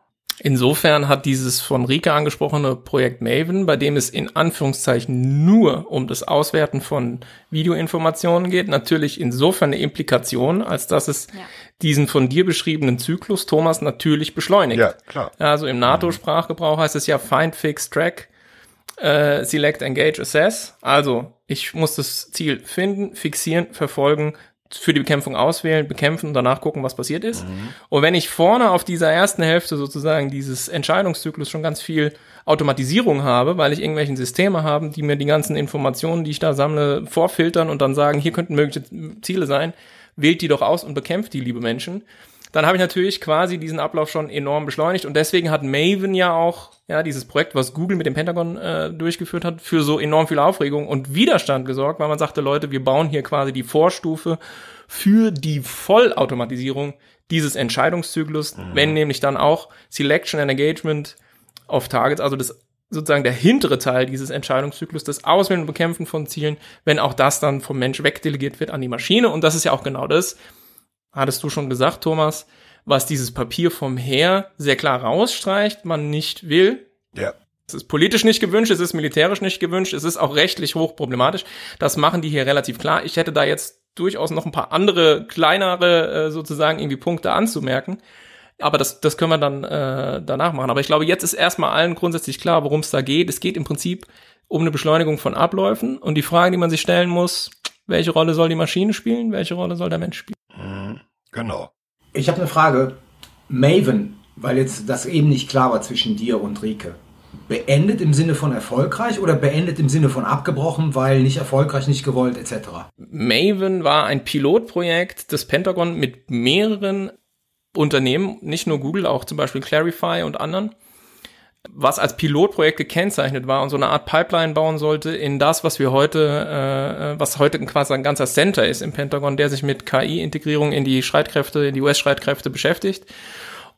Insofern hat dieses von Rika angesprochene Projekt Maven, bei dem es in Anführungszeichen nur um das Auswerten von Videoinformationen geht, natürlich insofern eine Implikation, als dass es ja. diesen von dir beschriebenen Zyklus Thomas natürlich beschleunigt. Ja, klar. Also im NATO-Sprachgebrauch heißt es ja Find, Fix, Track, äh, Select, Engage, Assess. Also ich muss das Ziel finden, fixieren, verfolgen, für die Bekämpfung auswählen, bekämpfen und danach gucken, was passiert ist. Mhm. Und wenn ich vorne auf dieser ersten Hälfte sozusagen dieses Entscheidungszyklus schon ganz viel Automatisierung habe, weil ich irgendwelchen Systeme habe, die mir die ganzen Informationen, die ich da sammle, vorfiltern und dann sagen, hier könnten mögliche Ziele sein, wählt die doch aus und bekämpft die, liebe Menschen dann habe ich natürlich quasi diesen Ablauf schon enorm beschleunigt und deswegen hat Maven ja auch ja dieses Projekt, was Google mit dem Pentagon äh, durchgeführt hat, für so enorm viel Aufregung und Widerstand gesorgt, weil man sagte, Leute, wir bauen hier quasi die Vorstufe für die Vollautomatisierung dieses Entscheidungszyklus, mhm. wenn nämlich dann auch Selection and Engagement of Targets, also das sozusagen der hintere Teil dieses Entscheidungszyklus, das Auswählen und Bekämpfen von Zielen, wenn auch das dann vom Mensch wegdelegiert wird an die Maschine. Und das ist ja auch genau das, hattest du schon gesagt, Thomas, was dieses Papier vom Heer sehr klar rausstreicht, man nicht will. Ja. Es ist politisch nicht gewünscht, es ist militärisch nicht gewünscht, es ist auch rechtlich hochproblematisch. Das machen die hier relativ klar. Ich hätte da jetzt durchaus noch ein paar andere, kleinere äh, sozusagen irgendwie Punkte anzumerken. Aber das, das können wir dann äh, danach machen. Aber ich glaube, jetzt ist erstmal allen grundsätzlich klar, worum es da geht. Es geht im Prinzip um eine Beschleunigung von Abläufen. Und die Frage, die man sich stellen muss, welche Rolle soll die Maschine spielen, welche Rolle soll der Mensch spielen? Genau. Ich habe eine Frage. Maven, weil jetzt das eben nicht klar war zwischen dir und Rike. Beendet im Sinne von erfolgreich oder beendet im Sinne von abgebrochen, weil nicht erfolgreich, nicht gewollt, etc.? Maven war ein Pilotprojekt des Pentagon mit mehreren Unternehmen, nicht nur Google, auch zum Beispiel Clarify und anderen was als Pilotprojekt gekennzeichnet war und so eine Art Pipeline bauen sollte in das, was wir heute, äh, was heute quasi ein ganzer Center ist im Pentagon, der sich mit KI-Integrierung in die Streitkräfte, in die US-Streitkräfte beschäftigt.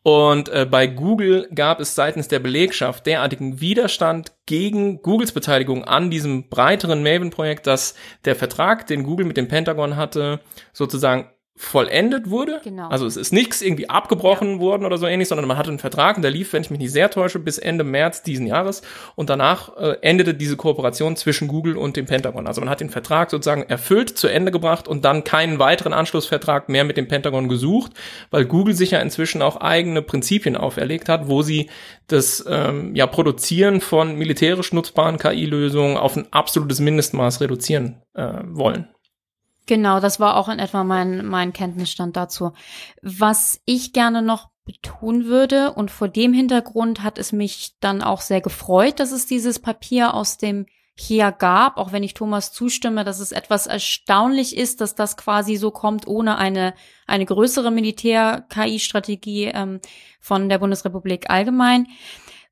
Und äh, bei Google gab es seitens der Belegschaft derartigen Widerstand gegen Googles Beteiligung an diesem breiteren Maven-Projekt, dass der Vertrag, den Google mit dem Pentagon hatte, sozusagen vollendet wurde. Genau. Also es ist nichts irgendwie abgebrochen worden oder so ähnlich, sondern man hatte einen Vertrag und der lief, wenn ich mich nicht sehr täusche, bis Ende März diesen Jahres und danach äh, endete diese Kooperation zwischen Google und dem Pentagon. Also man hat den Vertrag sozusagen erfüllt, zu Ende gebracht und dann keinen weiteren Anschlussvertrag mehr mit dem Pentagon gesucht, weil Google sich ja inzwischen auch eigene Prinzipien auferlegt hat, wo sie das ähm, ja, Produzieren von militärisch nutzbaren KI-Lösungen auf ein absolutes Mindestmaß reduzieren äh, wollen. Genau, das war auch in etwa mein, mein Kenntnisstand dazu. Was ich gerne noch betonen würde, und vor dem Hintergrund hat es mich dann auch sehr gefreut, dass es dieses Papier aus dem HEA gab, auch wenn ich Thomas zustimme, dass es etwas erstaunlich ist, dass das quasi so kommt, ohne eine, eine größere Militär-KI-Strategie ähm, von der Bundesrepublik allgemein.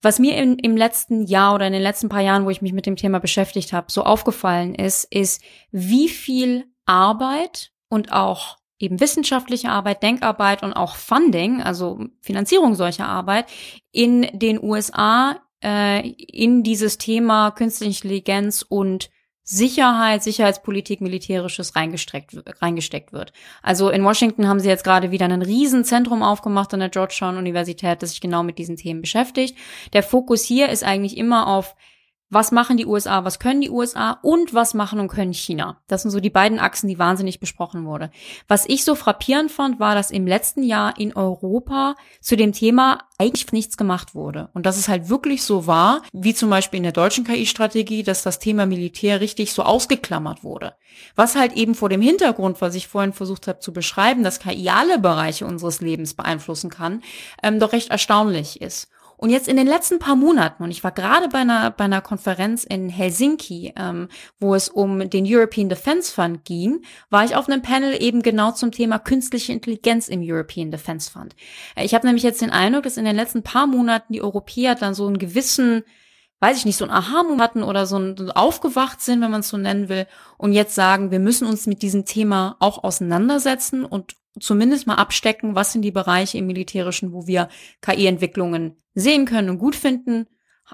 Was mir im, im letzten Jahr oder in den letzten paar Jahren, wo ich mich mit dem Thema beschäftigt habe, so aufgefallen ist, ist, wie viel Arbeit und auch eben wissenschaftliche Arbeit, Denkarbeit und auch Funding, also Finanzierung solcher Arbeit in den USA äh, in dieses Thema künstliche Intelligenz und Sicherheit, Sicherheitspolitik, Militärisches reingesteckt, reingesteckt wird. Also in Washington haben sie jetzt gerade wieder ein Riesenzentrum aufgemacht an der Georgetown Universität, das sich genau mit diesen Themen beschäftigt. Der Fokus hier ist eigentlich immer auf was machen die USA, was können die USA und was machen und können China. Das sind so die beiden Achsen, die wahnsinnig besprochen wurde. Was ich so frappierend fand, war, dass im letzten Jahr in Europa zu dem Thema eigentlich nichts gemacht wurde. Und dass es halt wirklich so war, wie zum Beispiel in der deutschen KI-Strategie, dass das Thema Militär richtig so ausgeklammert wurde. Was halt eben vor dem Hintergrund, was ich vorhin versucht habe zu beschreiben, dass KI alle Bereiche unseres Lebens beeinflussen kann, ähm, doch recht erstaunlich ist. Und jetzt in den letzten paar Monaten, und ich war gerade bei einer, bei einer Konferenz in Helsinki, ähm, wo es um den European Defense Fund ging, war ich auf einem Panel eben genau zum Thema künstliche Intelligenz im European Defense Fund. Äh, ich habe nämlich jetzt den Eindruck, dass in den letzten paar Monaten die Europäer dann so einen gewissen weiß ich nicht, so ein Aha-Moment hatten oder so ein, aufgewacht sind, wenn man es so nennen will, und jetzt sagen, wir müssen uns mit diesem Thema auch auseinandersetzen und zumindest mal abstecken, was sind die Bereiche im Militärischen, wo wir KI-Entwicklungen sehen können und gut finden,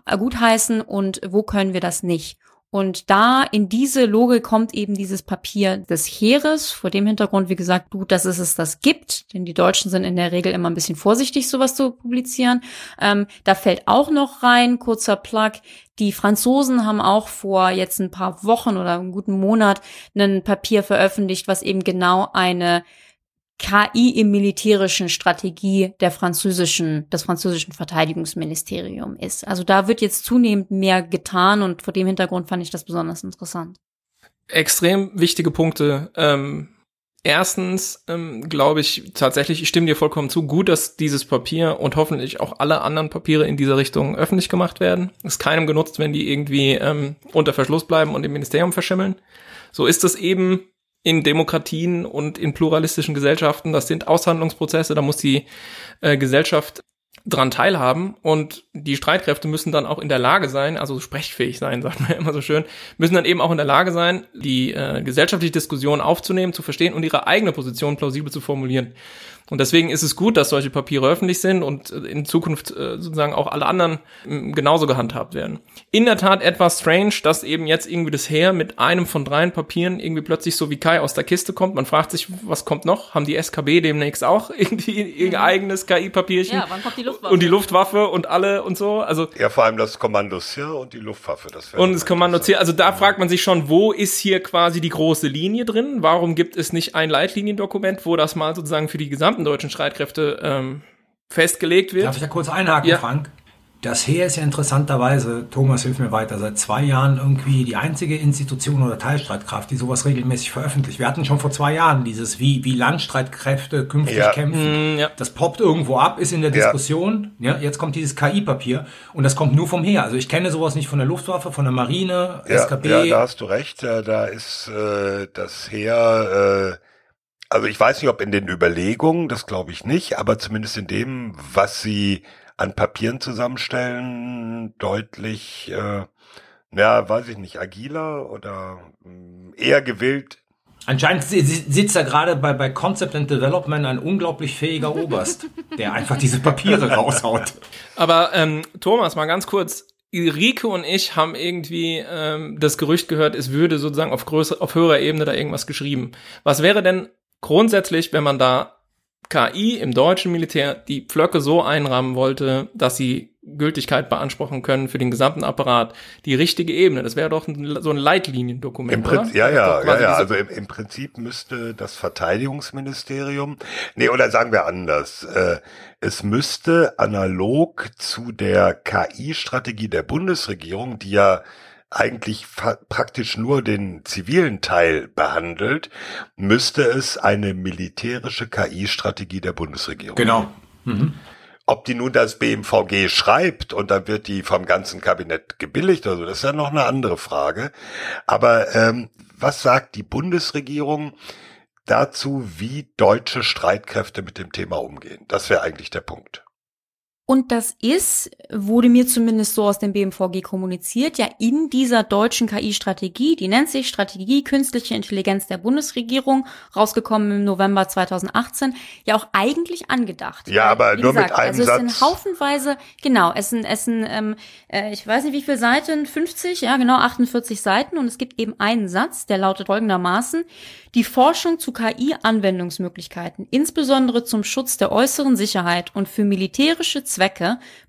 äh, gut heißen und wo können wir das nicht. Und da in diese Logik kommt eben dieses Papier des Heeres, vor dem Hintergrund, wie gesagt, gut, dass es es das gibt, denn die Deutschen sind in der Regel immer ein bisschen vorsichtig, sowas zu publizieren. Ähm, da fällt auch noch rein, kurzer Plug, die Franzosen haben auch vor jetzt ein paar Wochen oder einen guten Monat ein Papier veröffentlicht, was eben genau eine KI im militärischen Strategie der französischen, des französischen Verteidigungsministerium ist. Also da wird jetzt zunehmend mehr getan und vor dem Hintergrund fand ich das besonders interessant. Extrem wichtige Punkte. Ähm, erstens ähm, glaube ich tatsächlich, ich stimme dir vollkommen zu, gut, dass dieses Papier und hoffentlich auch alle anderen Papiere in dieser Richtung öffentlich gemacht werden. Ist keinem genutzt, wenn die irgendwie ähm, unter Verschluss bleiben und im Ministerium verschimmeln. So ist es eben in Demokratien und in pluralistischen Gesellschaften. Das sind Aushandlungsprozesse, da muss die äh, Gesellschaft dran teilhaben und die Streitkräfte müssen dann auch in der Lage sein, also sprechfähig sein, sagt man ja immer so schön, müssen dann eben auch in der Lage sein, die äh, gesellschaftliche Diskussion aufzunehmen, zu verstehen und ihre eigene Position plausibel zu formulieren. Und deswegen ist es gut, dass solche Papiere öffentlich sind und äh, in Zukunft äh, sozusagen auch alle anderen ähm, genauso gehandhabt werden. In der Tat etwas strange, dass eben jetzt irgendwie das Heer mit einem von dreien Papieren irgendwie plötzlich so wie Kai aus der Kiste kommt. Man fragt sich, was kommt noch? Haben die SKB demnächst auch irgendwie ihr mhm. eigenes KI-Papierchen? Ja, wann kommt die Luftwaffe? Und die Luftwaffe und alle und so. Also ja, vor allem das Kommando CIR und die Luftwaffe. Das und das Kommando CIR. Also da fragt man sich schon, wo ist hier quasi die große Linie drin? Warum gibt es nicht ein Leitliniendokument, wo das mal sozusagen für die gesamte gesamten deutschen Streitkräfte ähm, festgelegt wird. Darf ich da kurz einhaken, ja. Frank? Das Heer ist ja interessanterweise, Thomas hilft mir weiter, seit zwei Jahren irgendwie die einzige Institution oder Teilstreitkraft, die sowas regelmäßig veröffentlicht. Wir hatten schon vor zwei Jahren dieses, wie, wie Landstreitkräfte künftig ja. kämpfen. Mm, ja. Das poppt irgendwo ab, ist in der Diskussion. Ja. ja jetzt kommt dieses KI-Papier und das kommt nur vom Heer. Also ich kenne sowas nicht von der Luftwaffe, von der Marine, ja, SKB. Ja, da hast du recht. Da ist äh, das Heer äh, also ich weiß nicht, ob in den Überlegungen, das glaube ich nicht, aber zumindest in dem, was sie an Papieren zusammenstellen, deutlich, äh, ja, weiß ich nicht, agiler oder mm, eher gewillt. Anscheinend sitzt da gerade bei, bei Concept and Development ein unglaublich fähiger Oberst, der einfach diese Papiere raushaut. Aber ähm, Thomas, mal ganz kurz, Rike und ich haben irgendwie ähm, das Gerücht gehört, es würde sozusagen auf größer, auf höherer Ebene da irgendwas geschrieben. Was wäre denn grundsätzlich, wenn man da KI im deutschen Militär die Pflöcke so einrahmen wollte, dass sie Gültigkeit beanspruchen können für den gesamten Apparat, die richtige Ebene. Das wäre doch ein, so ein Leitliniendokument. Im Prinzip, ja, ja, ja, ja. Also im, im, Prinzip müsste das Verteidigungsministerium, nee, oder sagen wir anders, äh, es müsste analog zu der KI-Strategie der Bundesregierung, die ja eigentlich praktisch nur den zivilen Teil behandelt, müsste es eine militärische KI-Strategie der Bundesregierung. Genau. Mhm. Ob die nun das BMVG schreibt und dann wird die vom ganzen Kabinett gebilligt oder so, das ist ja noch eine andere Frage. Aber ähm, was sagt die Bundesregierung dazu, wie deutsche Streitkräfte mit dem Thema umgehen? Das wäre eigentlich der Punkt. Und das ist, wurde mir zumindest so aus dem BMVG kommuniziert, ja in dieser deutschen KI-Strategie, die nennt sich Strategie Künstliche Intelligenz der Bundesregierung, rausgekommen im November 2018, ja auch eigentlich angedacht. Ja, aber nur gesagt, mit einem also Satz. Also es sind haufenweise, genau, es sind, es sind ähm, äh, ich weiß nicht wie viele Seiten, 50, ja genau, 48 Seiten und es gibt eben einen Satz, der lautet folgendermaßen, die Forschung zu KI-Anwendungsmöglichkeiten, insbesondere zum Schutz der äußeren Sicherheit und für militärische Zwecke,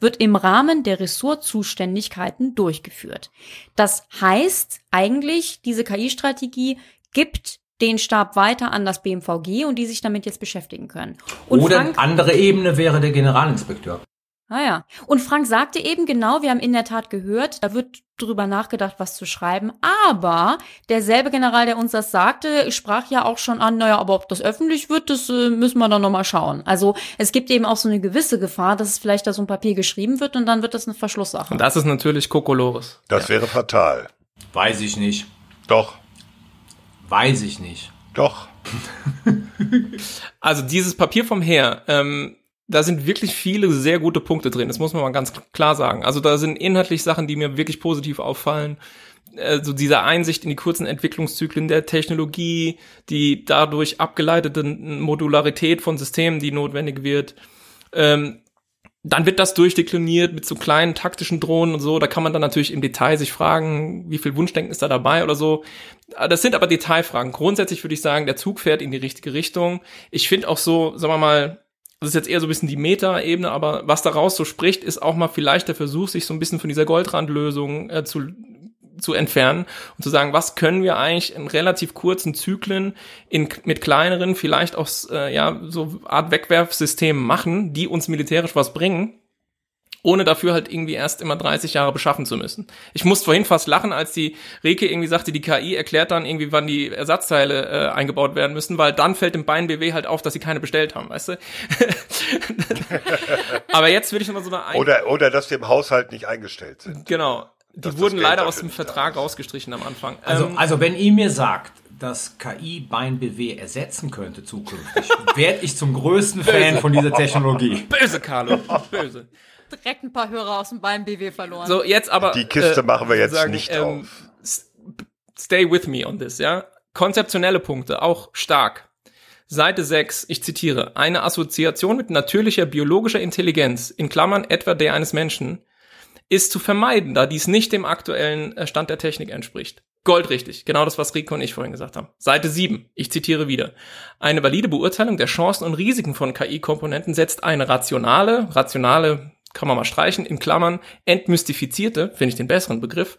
wird im Rahmen der Ressortzuständigkeiten durchgeführt. Das heißt eigentlich, diese KI-Strategie gibt den Stab weiter an das BMVG und die sich damit jetzt beschäftigen können. Und Oder Frank, andere Ebene wäre der Generalinspekteur. Ah ja. Und Frank sagte eben genau, wir haben in der Tat gehört, da wird drüber nachgedacht, was zu schreiben. Aber derselbe General, der uns das sagte, sprach ja auch schon an, naja, aber ob das öffentlich wird, das äh, müssen wir dann nochmal schauen. Also es gibt eben auch so eine gewisse Gefahr, dass es vielleicht da so ein Papier geschrieben wird und dann wird das eine Verschlusssache. Und das ist natürlich Kokolores. Das ja. wäre fatal. Weiß ich nicht. Doch. Weiß ich nicht. Doch. also dieses Papier vom Heer, ähm, da sind wirklich viele sehr gute Punkte drin. Das muss man mal ganz klar sagen. Also da sind inhaltlich Sachen, die mir wirklich positiv auffallen. Also diese Einsicht in die kurzen Entwicklungszyklen der Technologie, die dadurch abgeleitete Modularität von Systemen, die notwendig wird. Ähm, dann wird das durchdekliniert mit so kleinen taktischen Drohnen und so. Da kann man dann natürlich im Detail sich fragen, wie viel Wunschdenken ist da dabei oder so. Das sind aber Detailfragen. Grundsätzlich würde ich sagen, der Zug fährt in die richtige Richtung. Ich finde auch so, sagen wir mal, das ist jetzt eher so ein bisschen die Meta-Ebene, aber was daraus so spricht, ist auch mal vielleicht der Versuch, sich so ein bisschen von dieser Goldrandlösung äh, zu zu entfernen und zu sagen, was können wir eigentlich in relativ kurzen Zyklen in, mit kleineren, vielleicht auch äh, ja so Art Wegwerfsystemen machen, die uns militärisch was bringen, ohne dafür halt irgendwie erst immer 30 Jahre beschaffen zu müssen. Ich musste vorhin fast lachen, als die Reke irgendwie sagte, die KI erklärt dann irgendwie, wann die Ersatzteile äh, eingebaut werden müssen, weil dann fällt dem Bein BW halt auf, dass sie keine bestellt haben, weißt du? Aber jetzt würde ich nochmal so eine... Ein oder, oder dass die im Haushalt nicht eingestellt sind. Genau. Die wurden leider aus dem Vertrag rausgestrichen am Anfang. Also, ähm, also wenn ihr mir sagt, dass KI Bein BW ersetzen könnte zukünftig, werde ich zum größten Fan von dieser Technologie. Böse, Carlo. Böse direkt ein paar Hörer aus dem Bein BW verloren. So, jetzt aber. Die Kiste äh, machen wir jetzt sagen, nicht ähm, auf. Stay with me on this, ja. Konzeptionelle Punkte, auch stark. Seite 6, ich zitiere, eine Assoziation mit natürlicher biologischer Intelligenz, in Klammern etwa der eines Menschen, ist zu vermeiden, da dies nicht dem aktuellen äh, Stand der Technik entspricht. Goldrichtig, genau das, was Rico und ich vorhin gesagt haben. Seite 7, ich zitiere wieder. Eine valide Beurteilung der Chancen und Risiken von KI-Komponenten setzt eine rationale, rationale kann man mal streichen, in Klammern, entmystifizierte, finde ich den besseren Begriff,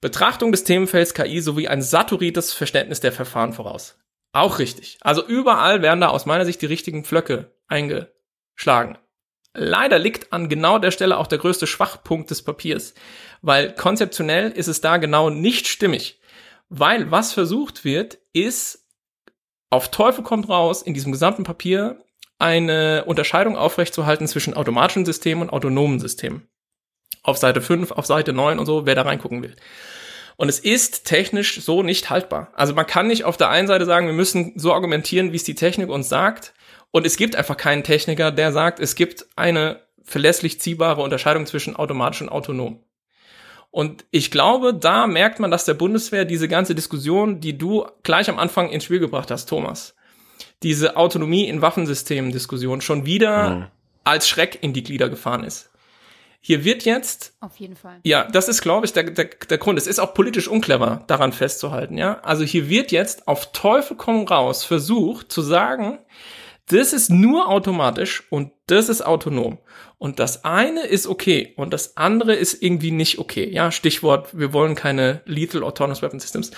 Betrachtung des Themenfelds KI sowie ein saturites Verständnis der Verfahren voraus. Auch richtig. Also überall werden da aus meiner Sicht die richtigen Pflöcke eingeschlagen. Leider liegt an genau der Stelle auch der größte Schwachpunkt des Papiers, weil konzeptionell ist es da genau nicht stimmig. Weil was versucht wird, ist auf Teufel kommt raus in diesem gesamten Papier eine Unterscheidung aufrechtzuerhalten zwischen automatischen Systemen und autonomen Systemen. Auf Seite 5, auf Seite 9 und so, wer da reingucken will. Und es ist technisch so nicht haltbar. Also man kann nicht auf der einen Seite sagen, wir müssen so argumentieren, wie es die Technik uns sagt. Und es gibt einfach keinen Techniker, der sagt, es gibt eine verlässlich ziehbare Unterscheidung zwischen automatisch und autonom. Und ich glaube, da merkt man, dass der Bundeswehr diese ganze Diskussion, die du gleich am Anfang ins Spiel gebracht hast, Thomas, diese Autonomie in Waffensystemen-Diskussion schon wieder mhm. als Schreck in die Glieder gefahren ist. Hier wird jetzt. Auf jeden Fall. Ja, das ist, glaube ich, der, der, der Grund. Es ist auch politisch unclever, daran festzuhalten, ja. Also hier wird jetzt auf Teufel komm raus versucht zu sagen, das ist nur automatisch und das ist autonom. Und das eine ist okay und das andere ist irgendwie nicht okay. Ja, Stichwort, wir wollen keine Lethal Autonomous Weapon Systems.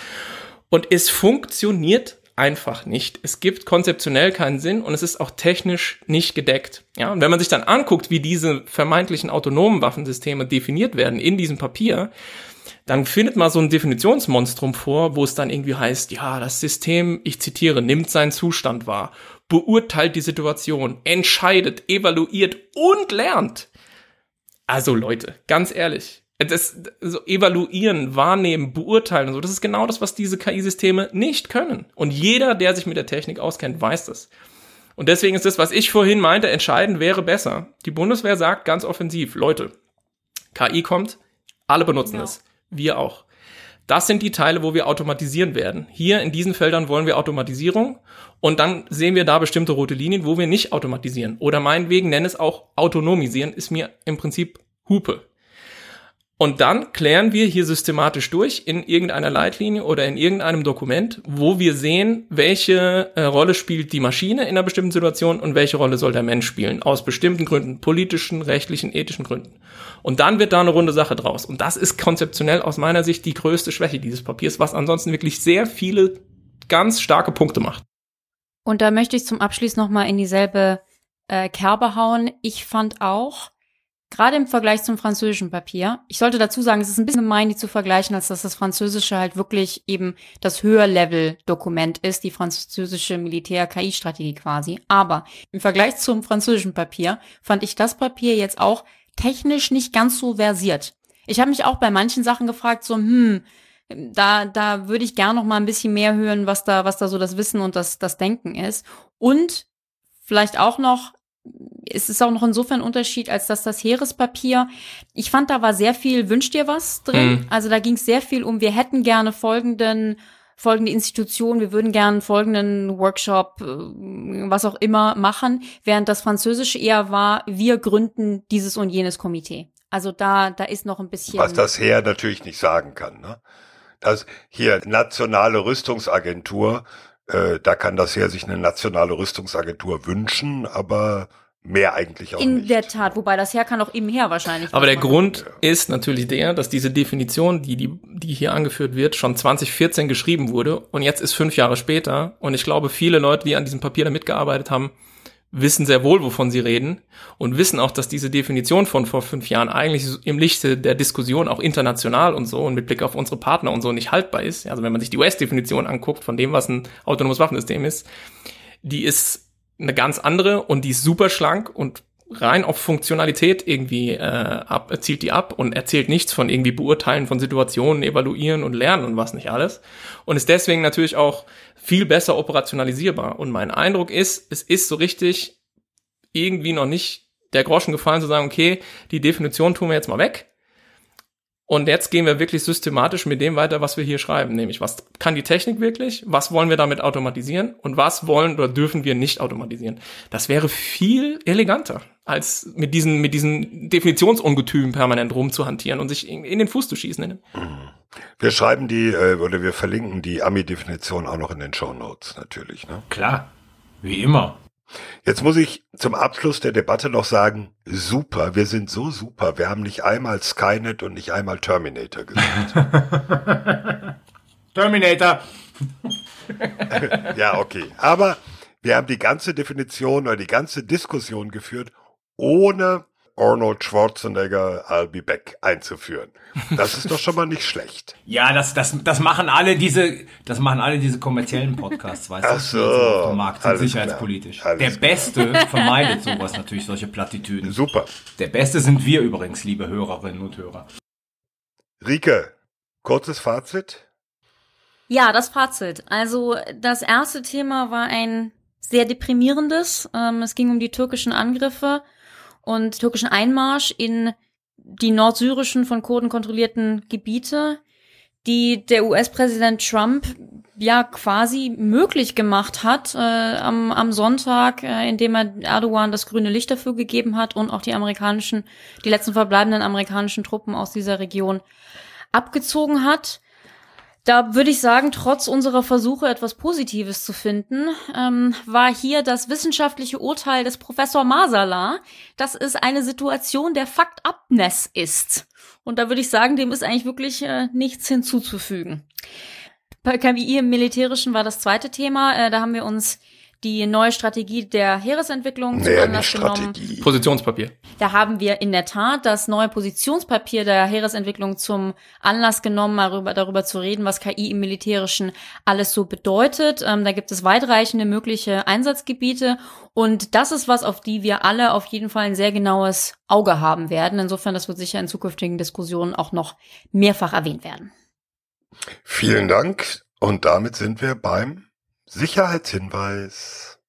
Und es funktioniert einfach nicht. Es gibt konzeptionell keinen Sinn und es ist auch technisch nicht gedeckt. Ja, und wenn man sich dann anguckt, wie diese vermeintlichen autonomen Waffensysteme definiert werden in diesem Papier, dann findet man so ein Definitionsmonstrum vor, wo es dann irgendwie heißt, ja, das System, ich zitiere, nimmt seinen Zustand wahr, beurteilt die Situation, entscheidet, evaluiert und lernt. Also Leute, ganz ehrlich, das so evaluieren, wahrnehmen, beurteilen und so, das ist genau das, was diese KI-Systeme nicht können. Und jeder, der sich mit der Technik auskennt, weiß das. Und deswegen ist das, was ich vorhin meinte, entscheidend wäre besser. Die Bundeswehr sagt ganz offensiv, Leute, KI kommt, alle benutzen ja. es. Wir auch. Das sind die Teile, wo wir automatisieren werden. Hier in diesen Feldern wollen wir Automatisierung und dann sehen wir da bestimmte rote Linien, wo wir nicht automatisieren. Oder meinetwegen nenne es auch autonomisieren, ist mir im Prinzip Hupe. Und dann klären wir hier systematisch durch in irgendeiner Leitlinie oder in irgendeinem Dokument, wo wir sehen, welche äh, Rolle spielt die Maschine in einer bestimmten Situation und welche Rolle soll der Mensch spielen. Aus bestimmten Gründen, politischen, rechtlichen, ethischen Gründen. Und dann wird da eine runde Sache draus. Und das ist konzeptionell aus meiner Sicht die größte Schwäche dieses Papiers, was ansonsten wirklich sehr viele ganz starke Punkte macht. Und da möchte ich zum Abschluss nochmal in dieselbe äh, Kerbe hauen. Ich fand auch, Gerade im Vergleich zum französischen Papier. Ich sollte dazu sagen, es ist ein bisschen gemein, die zu vergleichen, als dass das französische halt wirklich eben das Höherlevel-Dokument ist, die französische Militär-KI-Strategie quasi. Aber im Vergleich zum französischen Papier fand ich das Papier jetzt auch technisch nicht ganz so versiert. Ich habe mich auch bei manchen Sachen gefragt, so, hm, da, da würde ich gern noch mal ein bisschen mehr hören, was da, was da so das Wissen und das, das Denken ist. Und vielleicht auch noch, es ist auch noch insofern ein Unterschied, als dass das Heerespapier, ich fand, da war sehr viel Wünsch dir was drin. Mhm. Also da ging es sehr viel um, wir hätten gerne folgenden folgende Institution, wir würden gerne folgenden Workshop, äh, was auch immer machen, während das Französische eher war, wir gründen dieses und jenes Komitee. Also da, da ist noch ein bisschen. Was das Heer natürlich nicht sagen kann, ne? Das hier nationale Rüstungsagentur, äh, da kann das Heer sich eine nationale Rüstungsagentur wünschen, aber mehr eigentlich auch In nicht. der Tat, wobei das Heer kann auch eben her wahrscheinlich. Aber der Grund ja. ist natürlich der, dass diese Definition, die, die, die hier angeführt wird, schon 2014 geschrieben wurde und jetzt ist fünf Jahre später und ich glaube, viele Leute, die an diesem Papier da mitgearbeitet haben, wissen sehr wohl, wovon sie reden und wissen auch, dass diese Definition von vor fünf Jahren eigentlich im Lichte der Diskussion auch international und so und mit Blick auf unsere Partner und so nicht haltbar ist. Also wenn man sich die US-Definition anguckt von dem, was ein autonomes Waffensystem ist, die ist eine ganz andere und die ist super schlank und rein auf Funktionalität irgendwie äh, ab, zielt die ab und erzählt nichts von irgendwie Beurteilen von Situationen, Evaluieren und Lernen und was nicht alles. Und ist deswegen natürlich auch viel besser operationalisierbar. Und mein Eindruck ist, es ist so richtig irgendwie noch nicht der Groschen gefallen zu sagen, okay, die Definition tun wir jetzt mal weg und jetzt gehen wir wirklich systematisch mit dem weiter, was wir hier schreiben, nämlich was kann die Technik wirklich, was wollen wir damit automatisieren und was wollen oder dürfen wir nicht automatisieren. Das wäre viel eleganter, als mit diesen, mit diesen Definitionsungetümen permanent rumzuhantieren und sich in, in den Fuß zu schießen. Mhm. Wir schreiben die äh, oder wir verlinken die Ami-Definition auch noch in den Show Notes natürlich. Ne? Klar, wie immer. Jetzt muss ich zum Abschluss der Debatte noch sagen, super, wir sind so super. Wir haben nicht einmal Skynet und nicht einmal Terminator gesagt. Terminator. ja, okay. Aber wir haben die ganze Definition oder die ganze Diskussion geführt, ohne Arnold Schwarzenegger I'll be back einzuführen. Das ist doch schon mal nicht schlecht. Ja, das, das, das machen alle diese, das machen alle diese kommerziellen Podcasts, weißt Ach so, du, auf dem Markt sind sicherheitspolitisch. Der klar. Beste vermeidet sowas natürlich, solche Plattitüden. Super. Der Beste sind wir übrigens, liebe Hörerinnen und Hörer. Rike, kurzes Fazit? Ja, das Fazit. Also das erste Thema war ein sehr deprimierendes. Ähm, es ging um die türkischen Angriffe und türkischen Einmarsch in die nordsyrischen von Kurden kontrollierten Gebiete, die der US-Präsident Trump ja quasi möglich gemacht hat äh, am, am Sonntag, äh, indem er Erdogan das grüne Licht dafür gegeben hat und auch die amerikanischen, die letzten verbleibenden amerikanischen Truppen aus dieser Region abgezogen hat. Da würde ich sagen, trotz unserer Versuche, etwas Positives zu finden, ähm, war hier das wissenschaftliche Urteil des Professor Masala, dass es eine Situation der Faktabness ist. Und da würde ich sagen, dem ist eigentlich wirklich äh, nichts hinzuzufügen. Bei KMI im Militärischen war das zweite Thema. Äh, da haben wir uns die neue Strategie der Heeresentwicklung zum Naja, Anlass nicht genommen. Strategie. Positionspapier. Da haben wir in der Tat das neue Positionspapier der Heeresentwicklung zum Anlass genommen, darüber, darüber zu reden, was KI im Militärischen alles so bedeutet. Ähm, da gibt es weitreichende mögliche Einsatzgebiete und das ist was, auf die wir alle auf jeden Fall ein sehr genaues Auge haben werden. Insofern, das wird sicher in zukünftigen Diskussionen auch noch mehrfach erwähnt werden. Vielen Dank. Und damit sind wir beim Sicherheitshinweis.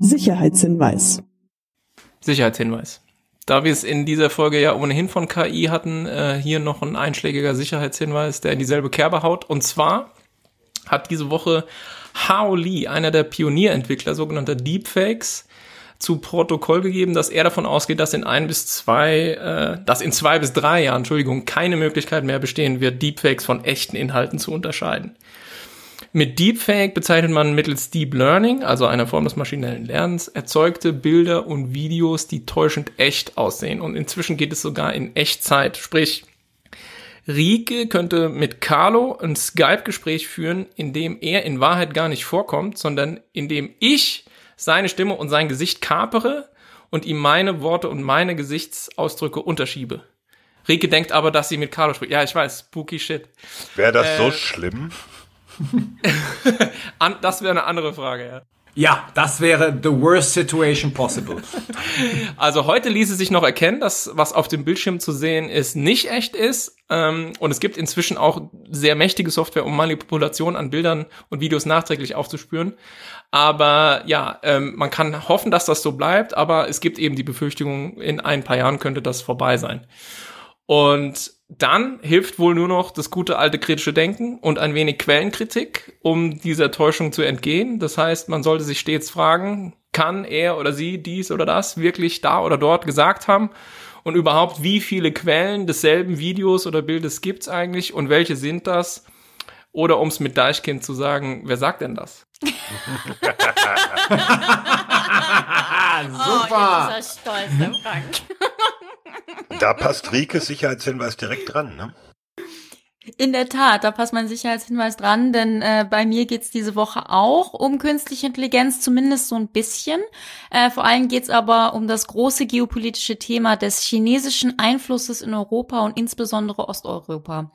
Sicherheitshinweis. Sicherheitshinweis. Da wir es in dieser Folge ja ohnehin von KI hatten, äh, hier noch ein einschlägiger Sicherheitshinweis, der in dieselbe Kerbe haut. Und zwar hat diese Woche Hao Li, einer der Pionierentwickler sogenannter Deepfakes, zu Protokoll gegeben, dass er davon ausgeht, dass in ein bis zwei, äh, dass in zwei bis drei Jahren, Entschuldigung, keine Möglichkeit mehr bestehen wird, Deepfakes von echten Inhalten zu unterscheiden. Mit Deepfake bezeichnet man mittels Deep Learning, also einer Form des maschinellen Lernens, erzeugte Bilder und Videos, die täuschend echt aussehen. Und inzwischen geht es sogar in Echtzeit. Sprich, Rike könnte mit Carlo ein Skype-Gespräch führen, in dem er in Wahrheit gar nicht vorkommt, sondern in dem ich seine Stimme und sein Gesicht kapere und ihm meine Worte und meine Gesichtsausdrücke unterschiebe. Rike denkt aber, dass sie mit Carlo spricht. Ja, ich weiß, spooky shit. Wäre das Äh, so schlimm? Das wäre eine andere Frage, ja. Ja, das wäre the worst situation possible. Also heute ließe sich noch erkennen, dass was auf dem Bildschirm zu sehen ist, nicht echt ist. Ähm, und es gibt inzwischen auch sehr mächtige Software, um Manipulation an Bildern und Videos nachträglich aufzuspüren. Aber ja, ähm, man kann hoffen, dass das so bleibt, aber es gibt eben die Befürchtung, in ein paar Jahren könnte das vorbei sein. Und dann hilft wohl nur noch das gute alte kritische Denken und ein wenig Quellenkritik, um dieser Täuschung zu entgehen. Das heißt, man sollte sich stets fragen, kann er oder sie dies oder das wirklich da oder dort gesagt haben? Und überhaupt, wie viele Quellen desselben Videos oder Bildes gibt's eigentlich und welche sind das? Oder um es mit Deichkind zu sagen, wer sagt denn das? Super. Oh, jetzt ist er stolz, der Frank. Da passt Rikes Sicherheitshinweis direkt dran, ne? In der Tat, da passt mein Sicherheitshinweis dran, denn äh, bei mir geht's diese Woche auch um künstliche Intelligenz, zumindest so ein bisschen. Äh, vor allem geht's aber um das große geopolitische Thema des chinesischen Einflusses in Europa und insbesondere Osteuropa.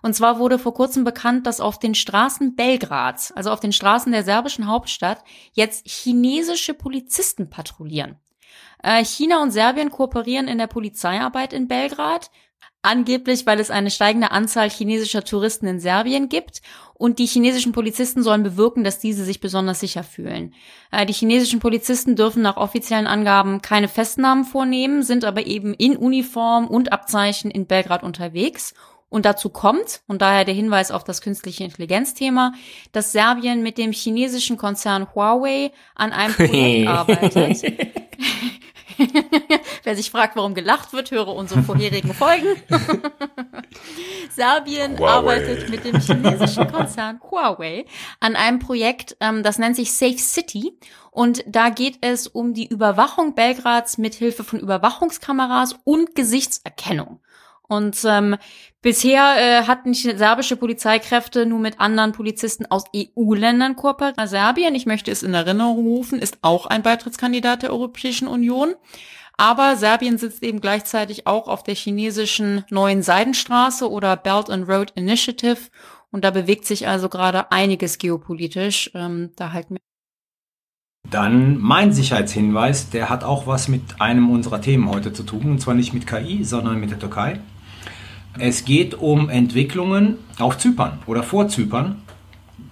Und zwar wurde vor kurzem bekannt, dass auf den Straßen Belgrads, also auf den Straßen der serbischen Hauptstadt, jetzt chinesische Polizisten patrouillieren. Äh, China und Serbien kooperieren in der Polizeiarbeit in Belgrad. Angeblich, weil es eine steigende Anzahl chinesischer Touristen in Serbien gibt und die chinesischen Polizisten sollen bewirken, dass diese sich besonders sicher fühlen. Äh, die chinesischen Polizisten dürfen nach offiziellen Angaben keine Festnahmen vornehmen, sind aber eben in Uniform und Abzeichen in Belgrad unterwegs. Und dazu kommt, und daher der Hinweis auf das künstliche Intelligenzthema, dass Serbien mit dem chinesischen Konzern Huawei an einem Projekt arbeitet. Wer sich fragt, warum gelacht wird, höre unsere vorherigen Folgen. Serbien Huawei. arbeitet mit dem chinesischen Konzern Huawei an einem Projekt, ähm, das nennt sich Safe City. Und da geht es um die Überwachung Belgrads mit Hilfe von Überwachungskameras und Gesichtserkennung. Und ähm, bisher äh, hatten serbische Polizeikräfte nur mit anderen Polizisten aus EU-Ländern kooperiert. Serbien, ich möchte es in Erinnerung rufen, ist auch ein Beitrittskandidat der Europäischen Union. Aber Serbien sitzt eben gleichzeitig auch auf der chinesischen neuen Seidenstraße oder Belt and Road Initiative. Und da bewegt sich also gerade einiges geopolitisch. Ähm, da halten wir Dann mein Sicherheitshinweis, der hat auch was mit einem unserer Themen heute zu tun, und zwar nicht mit KI, sondern mit der Türkei. Es geht um Entwicklungen auf Zypern oder vor Zypern.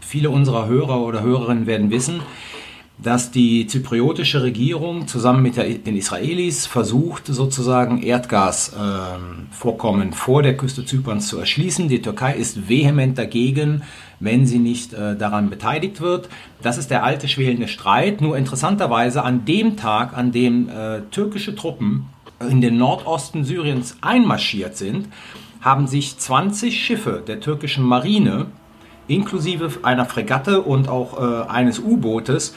Viele unserer Hörer oder Hörerinnen werden wissen, dass die zypriotische Regierung zusammen mit den Israelis versucht, sozusagen Erdgasvorkommen äh, vor der Küste Zyperns zu erschließen. Die Türkei ist vehement dagegen, wenn sie nicht äh, daran beteiligt wird. Das ist der alte schwelende Streit. Nur interessanterweise an dem Tag, an dem äh, türkische Truppen in den Nordosten Syriens einmarschiert sind, haben sich 20 Schiffe der türkischen Marine inklusive einer Fregatte und auch äh, eines U-Bootes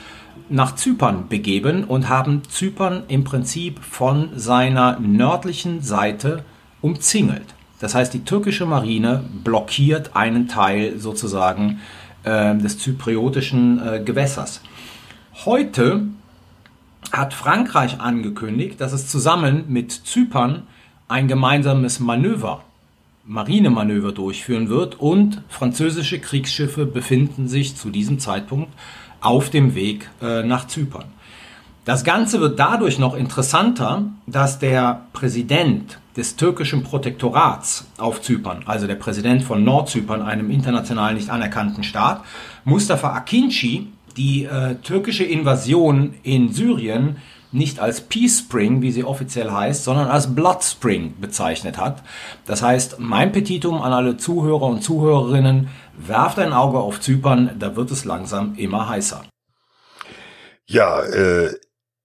nach Zypern begeben und haben Zypern im Prinzip von seiner nördlichen Seite umzingelt. Das heißt, die türkische Marine blockiert einen Teil sozusagen äh, des zypriotischen äh, Gewässers. Heute hat Frankreich angekündigt, dass es zusammen mit Zypern ein gemeinsames Manöver, Marinemanöver durchführen wird und französische Kriegsschiffe befinden sich zu diesem Zeitpunkt auf dem Weg äh, nach Zypern. Das Ganze wird dadurch noch interessanter, dass der Präsident des türkischen Protektorats auf Zypern, also der Präsident von Nordzypern, einem international nicht anerkannten Staat, Mustafa Akinci, die äh, türkische Invasion in Syrien nicht als Peace Spring, wie sie offiziell heißt, sondern als Blood Spring bezeichnet hat. Das heißt, mein Petitum an alle Zuhörer und Zuhörerinnen, werft ein Auge auf Zypern, da wird es langsam immer heißer. Ja, äh,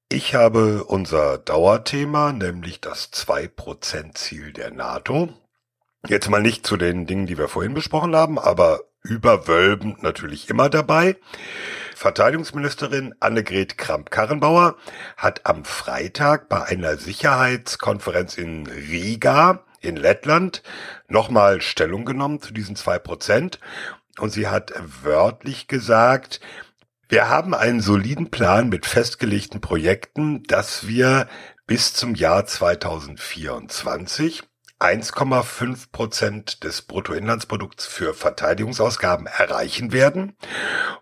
ich habe unser Dauerthema, nämlich das 2%-Ziel der NATO. Jetzt mal nicht zu den Dingen, die wir vorhin besprochen haben, aber überwölbend natürlich immer dabei. Verteidigungsministerin Annegret Kramp-Karrenbauer hat am Freitag bei einer Sicherheitskonferenz in Riga in Lettland nochmal Stellung genommen zu diesen zwei Prozent. Und sie hat wörtlich gesagt, wir haben einen soliden Plan mit festgelegten Projekten, dass wir bis zum Jahr 2024 1,5 Prozent des Bruttoinlandsprodukts für Verteidigungsausgaben erreichen werden.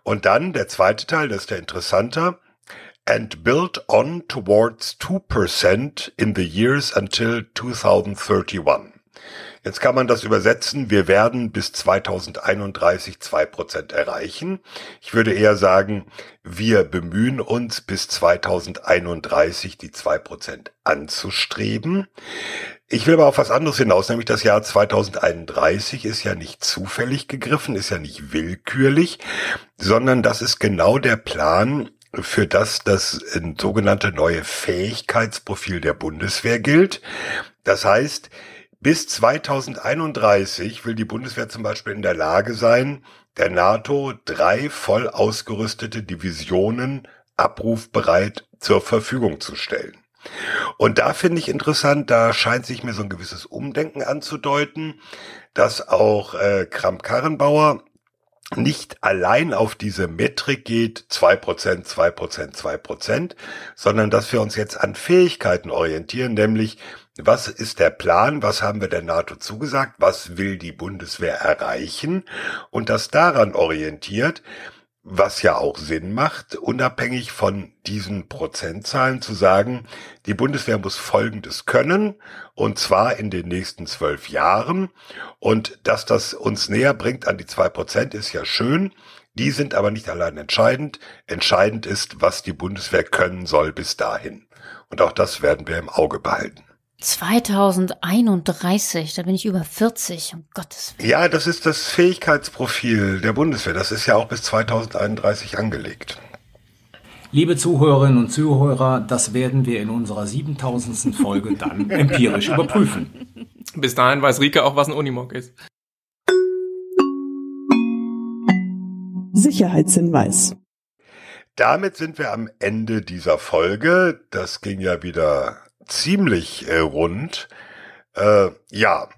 Und dann der zweite Teil, das ist der interessanter, and build on towards 2% in the years until 2031. Jetzt kann man das übersetzen, wir werden bis 2031 zwei Prozent erreichen. Ich würde eher sagen, wir bemühen uns bis 2031 die zwei Prozent anzustreben. Ich will aber auf was anderes hinaus, nämlich das Jahr 2031 ist ja nicht zufällig gegriffen, ist ja nicht willkürlich, sondern das ist genau der Plan, für das das sogenannte neue Fähigkeitsprofil der Bundeswehr gilt. Das heißt, bis 2031 will die Bundeswehr zum Beispiel in der Lage sein, der NATO drei voll ausgerüstete Divisionen abrufbereit zur Verfügung zu stellen. Und da finde ich interessant, da scheint sich mir so ein gewisses Umdenken anzudeuten, dass auch äh, Kramp-Karrenbauer nicht allein auf diese Metrik geht, zwei Prozent, zwei Prozent, zwei Prozent, sondern dass wir uns jetzt an Fähigkeiten orientieren, nämlich was ist der Plan, was haben wir der NATO zugesagt, was will die Bundeswehr erreichen? Und das daran orientiert, was ja auch Sinn macht, unabhängig von diesen Prozentzahlen zu sagen, die Bundeswehr muss Folgendes können, und zwar in den nächsten zwölf Jahren. Und dass das uns näher bringt an die zwei Prozent, ist ja schön. Die sind aber nicht allein entscheidend. Entscheidend ist, was die Bundeswehr können soll bis dahin. Und auch das werden wir im Auge behalten. 2031, da bin ich über 40, um Gottes Willen. Ja, das ist das Fähigkeitsprofil der Bundeswehr. Das ist ja auch bis 2031 angelegt. Liebe Zuhörerinnen und Zuhörer, das werden wir in unserer 7000. Folge dann empirisch überprüfen. Bis dahin weiß Rike auch, was ein Unimog ist. Sicherheitshinweis. Damit sind wir am Ende dieser Folge. Das ging ja wieder ziemlich äh, rund. Äh, ja,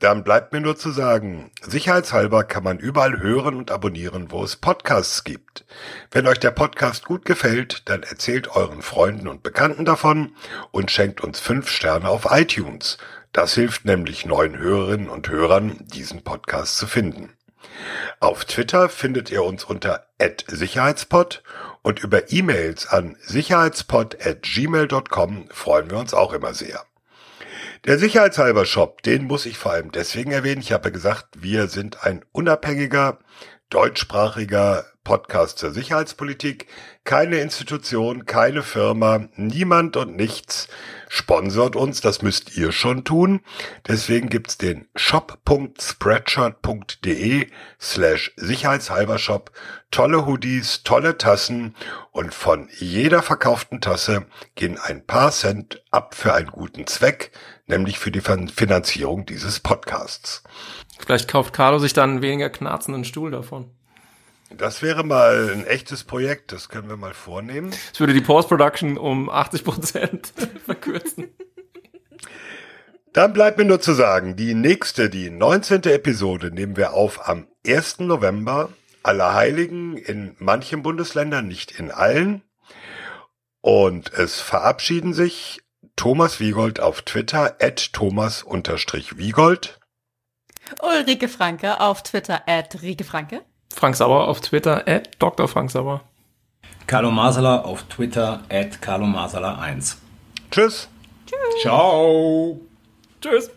dann bleibt mir nur zu sagen, sicherheitshalber kann man überall hören und abonnieren, wo es Podcasts gibt. Wenn euch der Podcast gut gefällt, dann erzählt euren Freunden und Bekannten davon und schenkt uns fünf Sterne auf iTunes. Das hilft nämlich neuen Hörerinnen und Hörern, diesen Podcast zu finden. Auf Twitter findet ihr uns unter @sicherheitspod und über E-Mails an sicherheitspod@gmail.com freuen wir uns auch immer sehr. Der Sicherheitshalber Shop, den muss ich vor allem deswegen erwähnen. Ich habe gesagt, wir sind ein unabhängiger deutschsprachiger Podcast zur Sicherheitspolitik. Keine Institution, keine Firma, niemand und nichts sponsort uns. Das müsst ihr schon tun. Deswegen gibt's den shop.spreadshirt.de slash sicherheitshalber Shop. Tolle Hoodies, tolle Tassen und von jeder verkauften Tasse gehen ein paar Cent ab für einen guten Zweck, nämlich für die Finanzierung dieses Podcasts. Vielleicht kauft Carlo sich dann weniger knarzenden Stuhl davon. Das wäre mal ein echtes Projekt, das können wir mal vornehmen. Das würde die Post-Production um 80 Prozent verkürzen. Dann bleibt mir nur zu sagen, die nächste, die 19. Episode nehmen wir auf am 1. November. Allerheiligen in manchen Bundesländern, nicht in allen. Und es verabschieden sich Thomas Wiegold auf Twitter, at Thomas-Wiegold. Ulrike Franke auf Twitter, at Rike Franke. Frank Sauer auf Twitter, at Dr. Frank Sauer. Carlo Masala auf Twitter, at Carlo Masala 1. Tschüss. Tschüss. Ciao. Tschüss.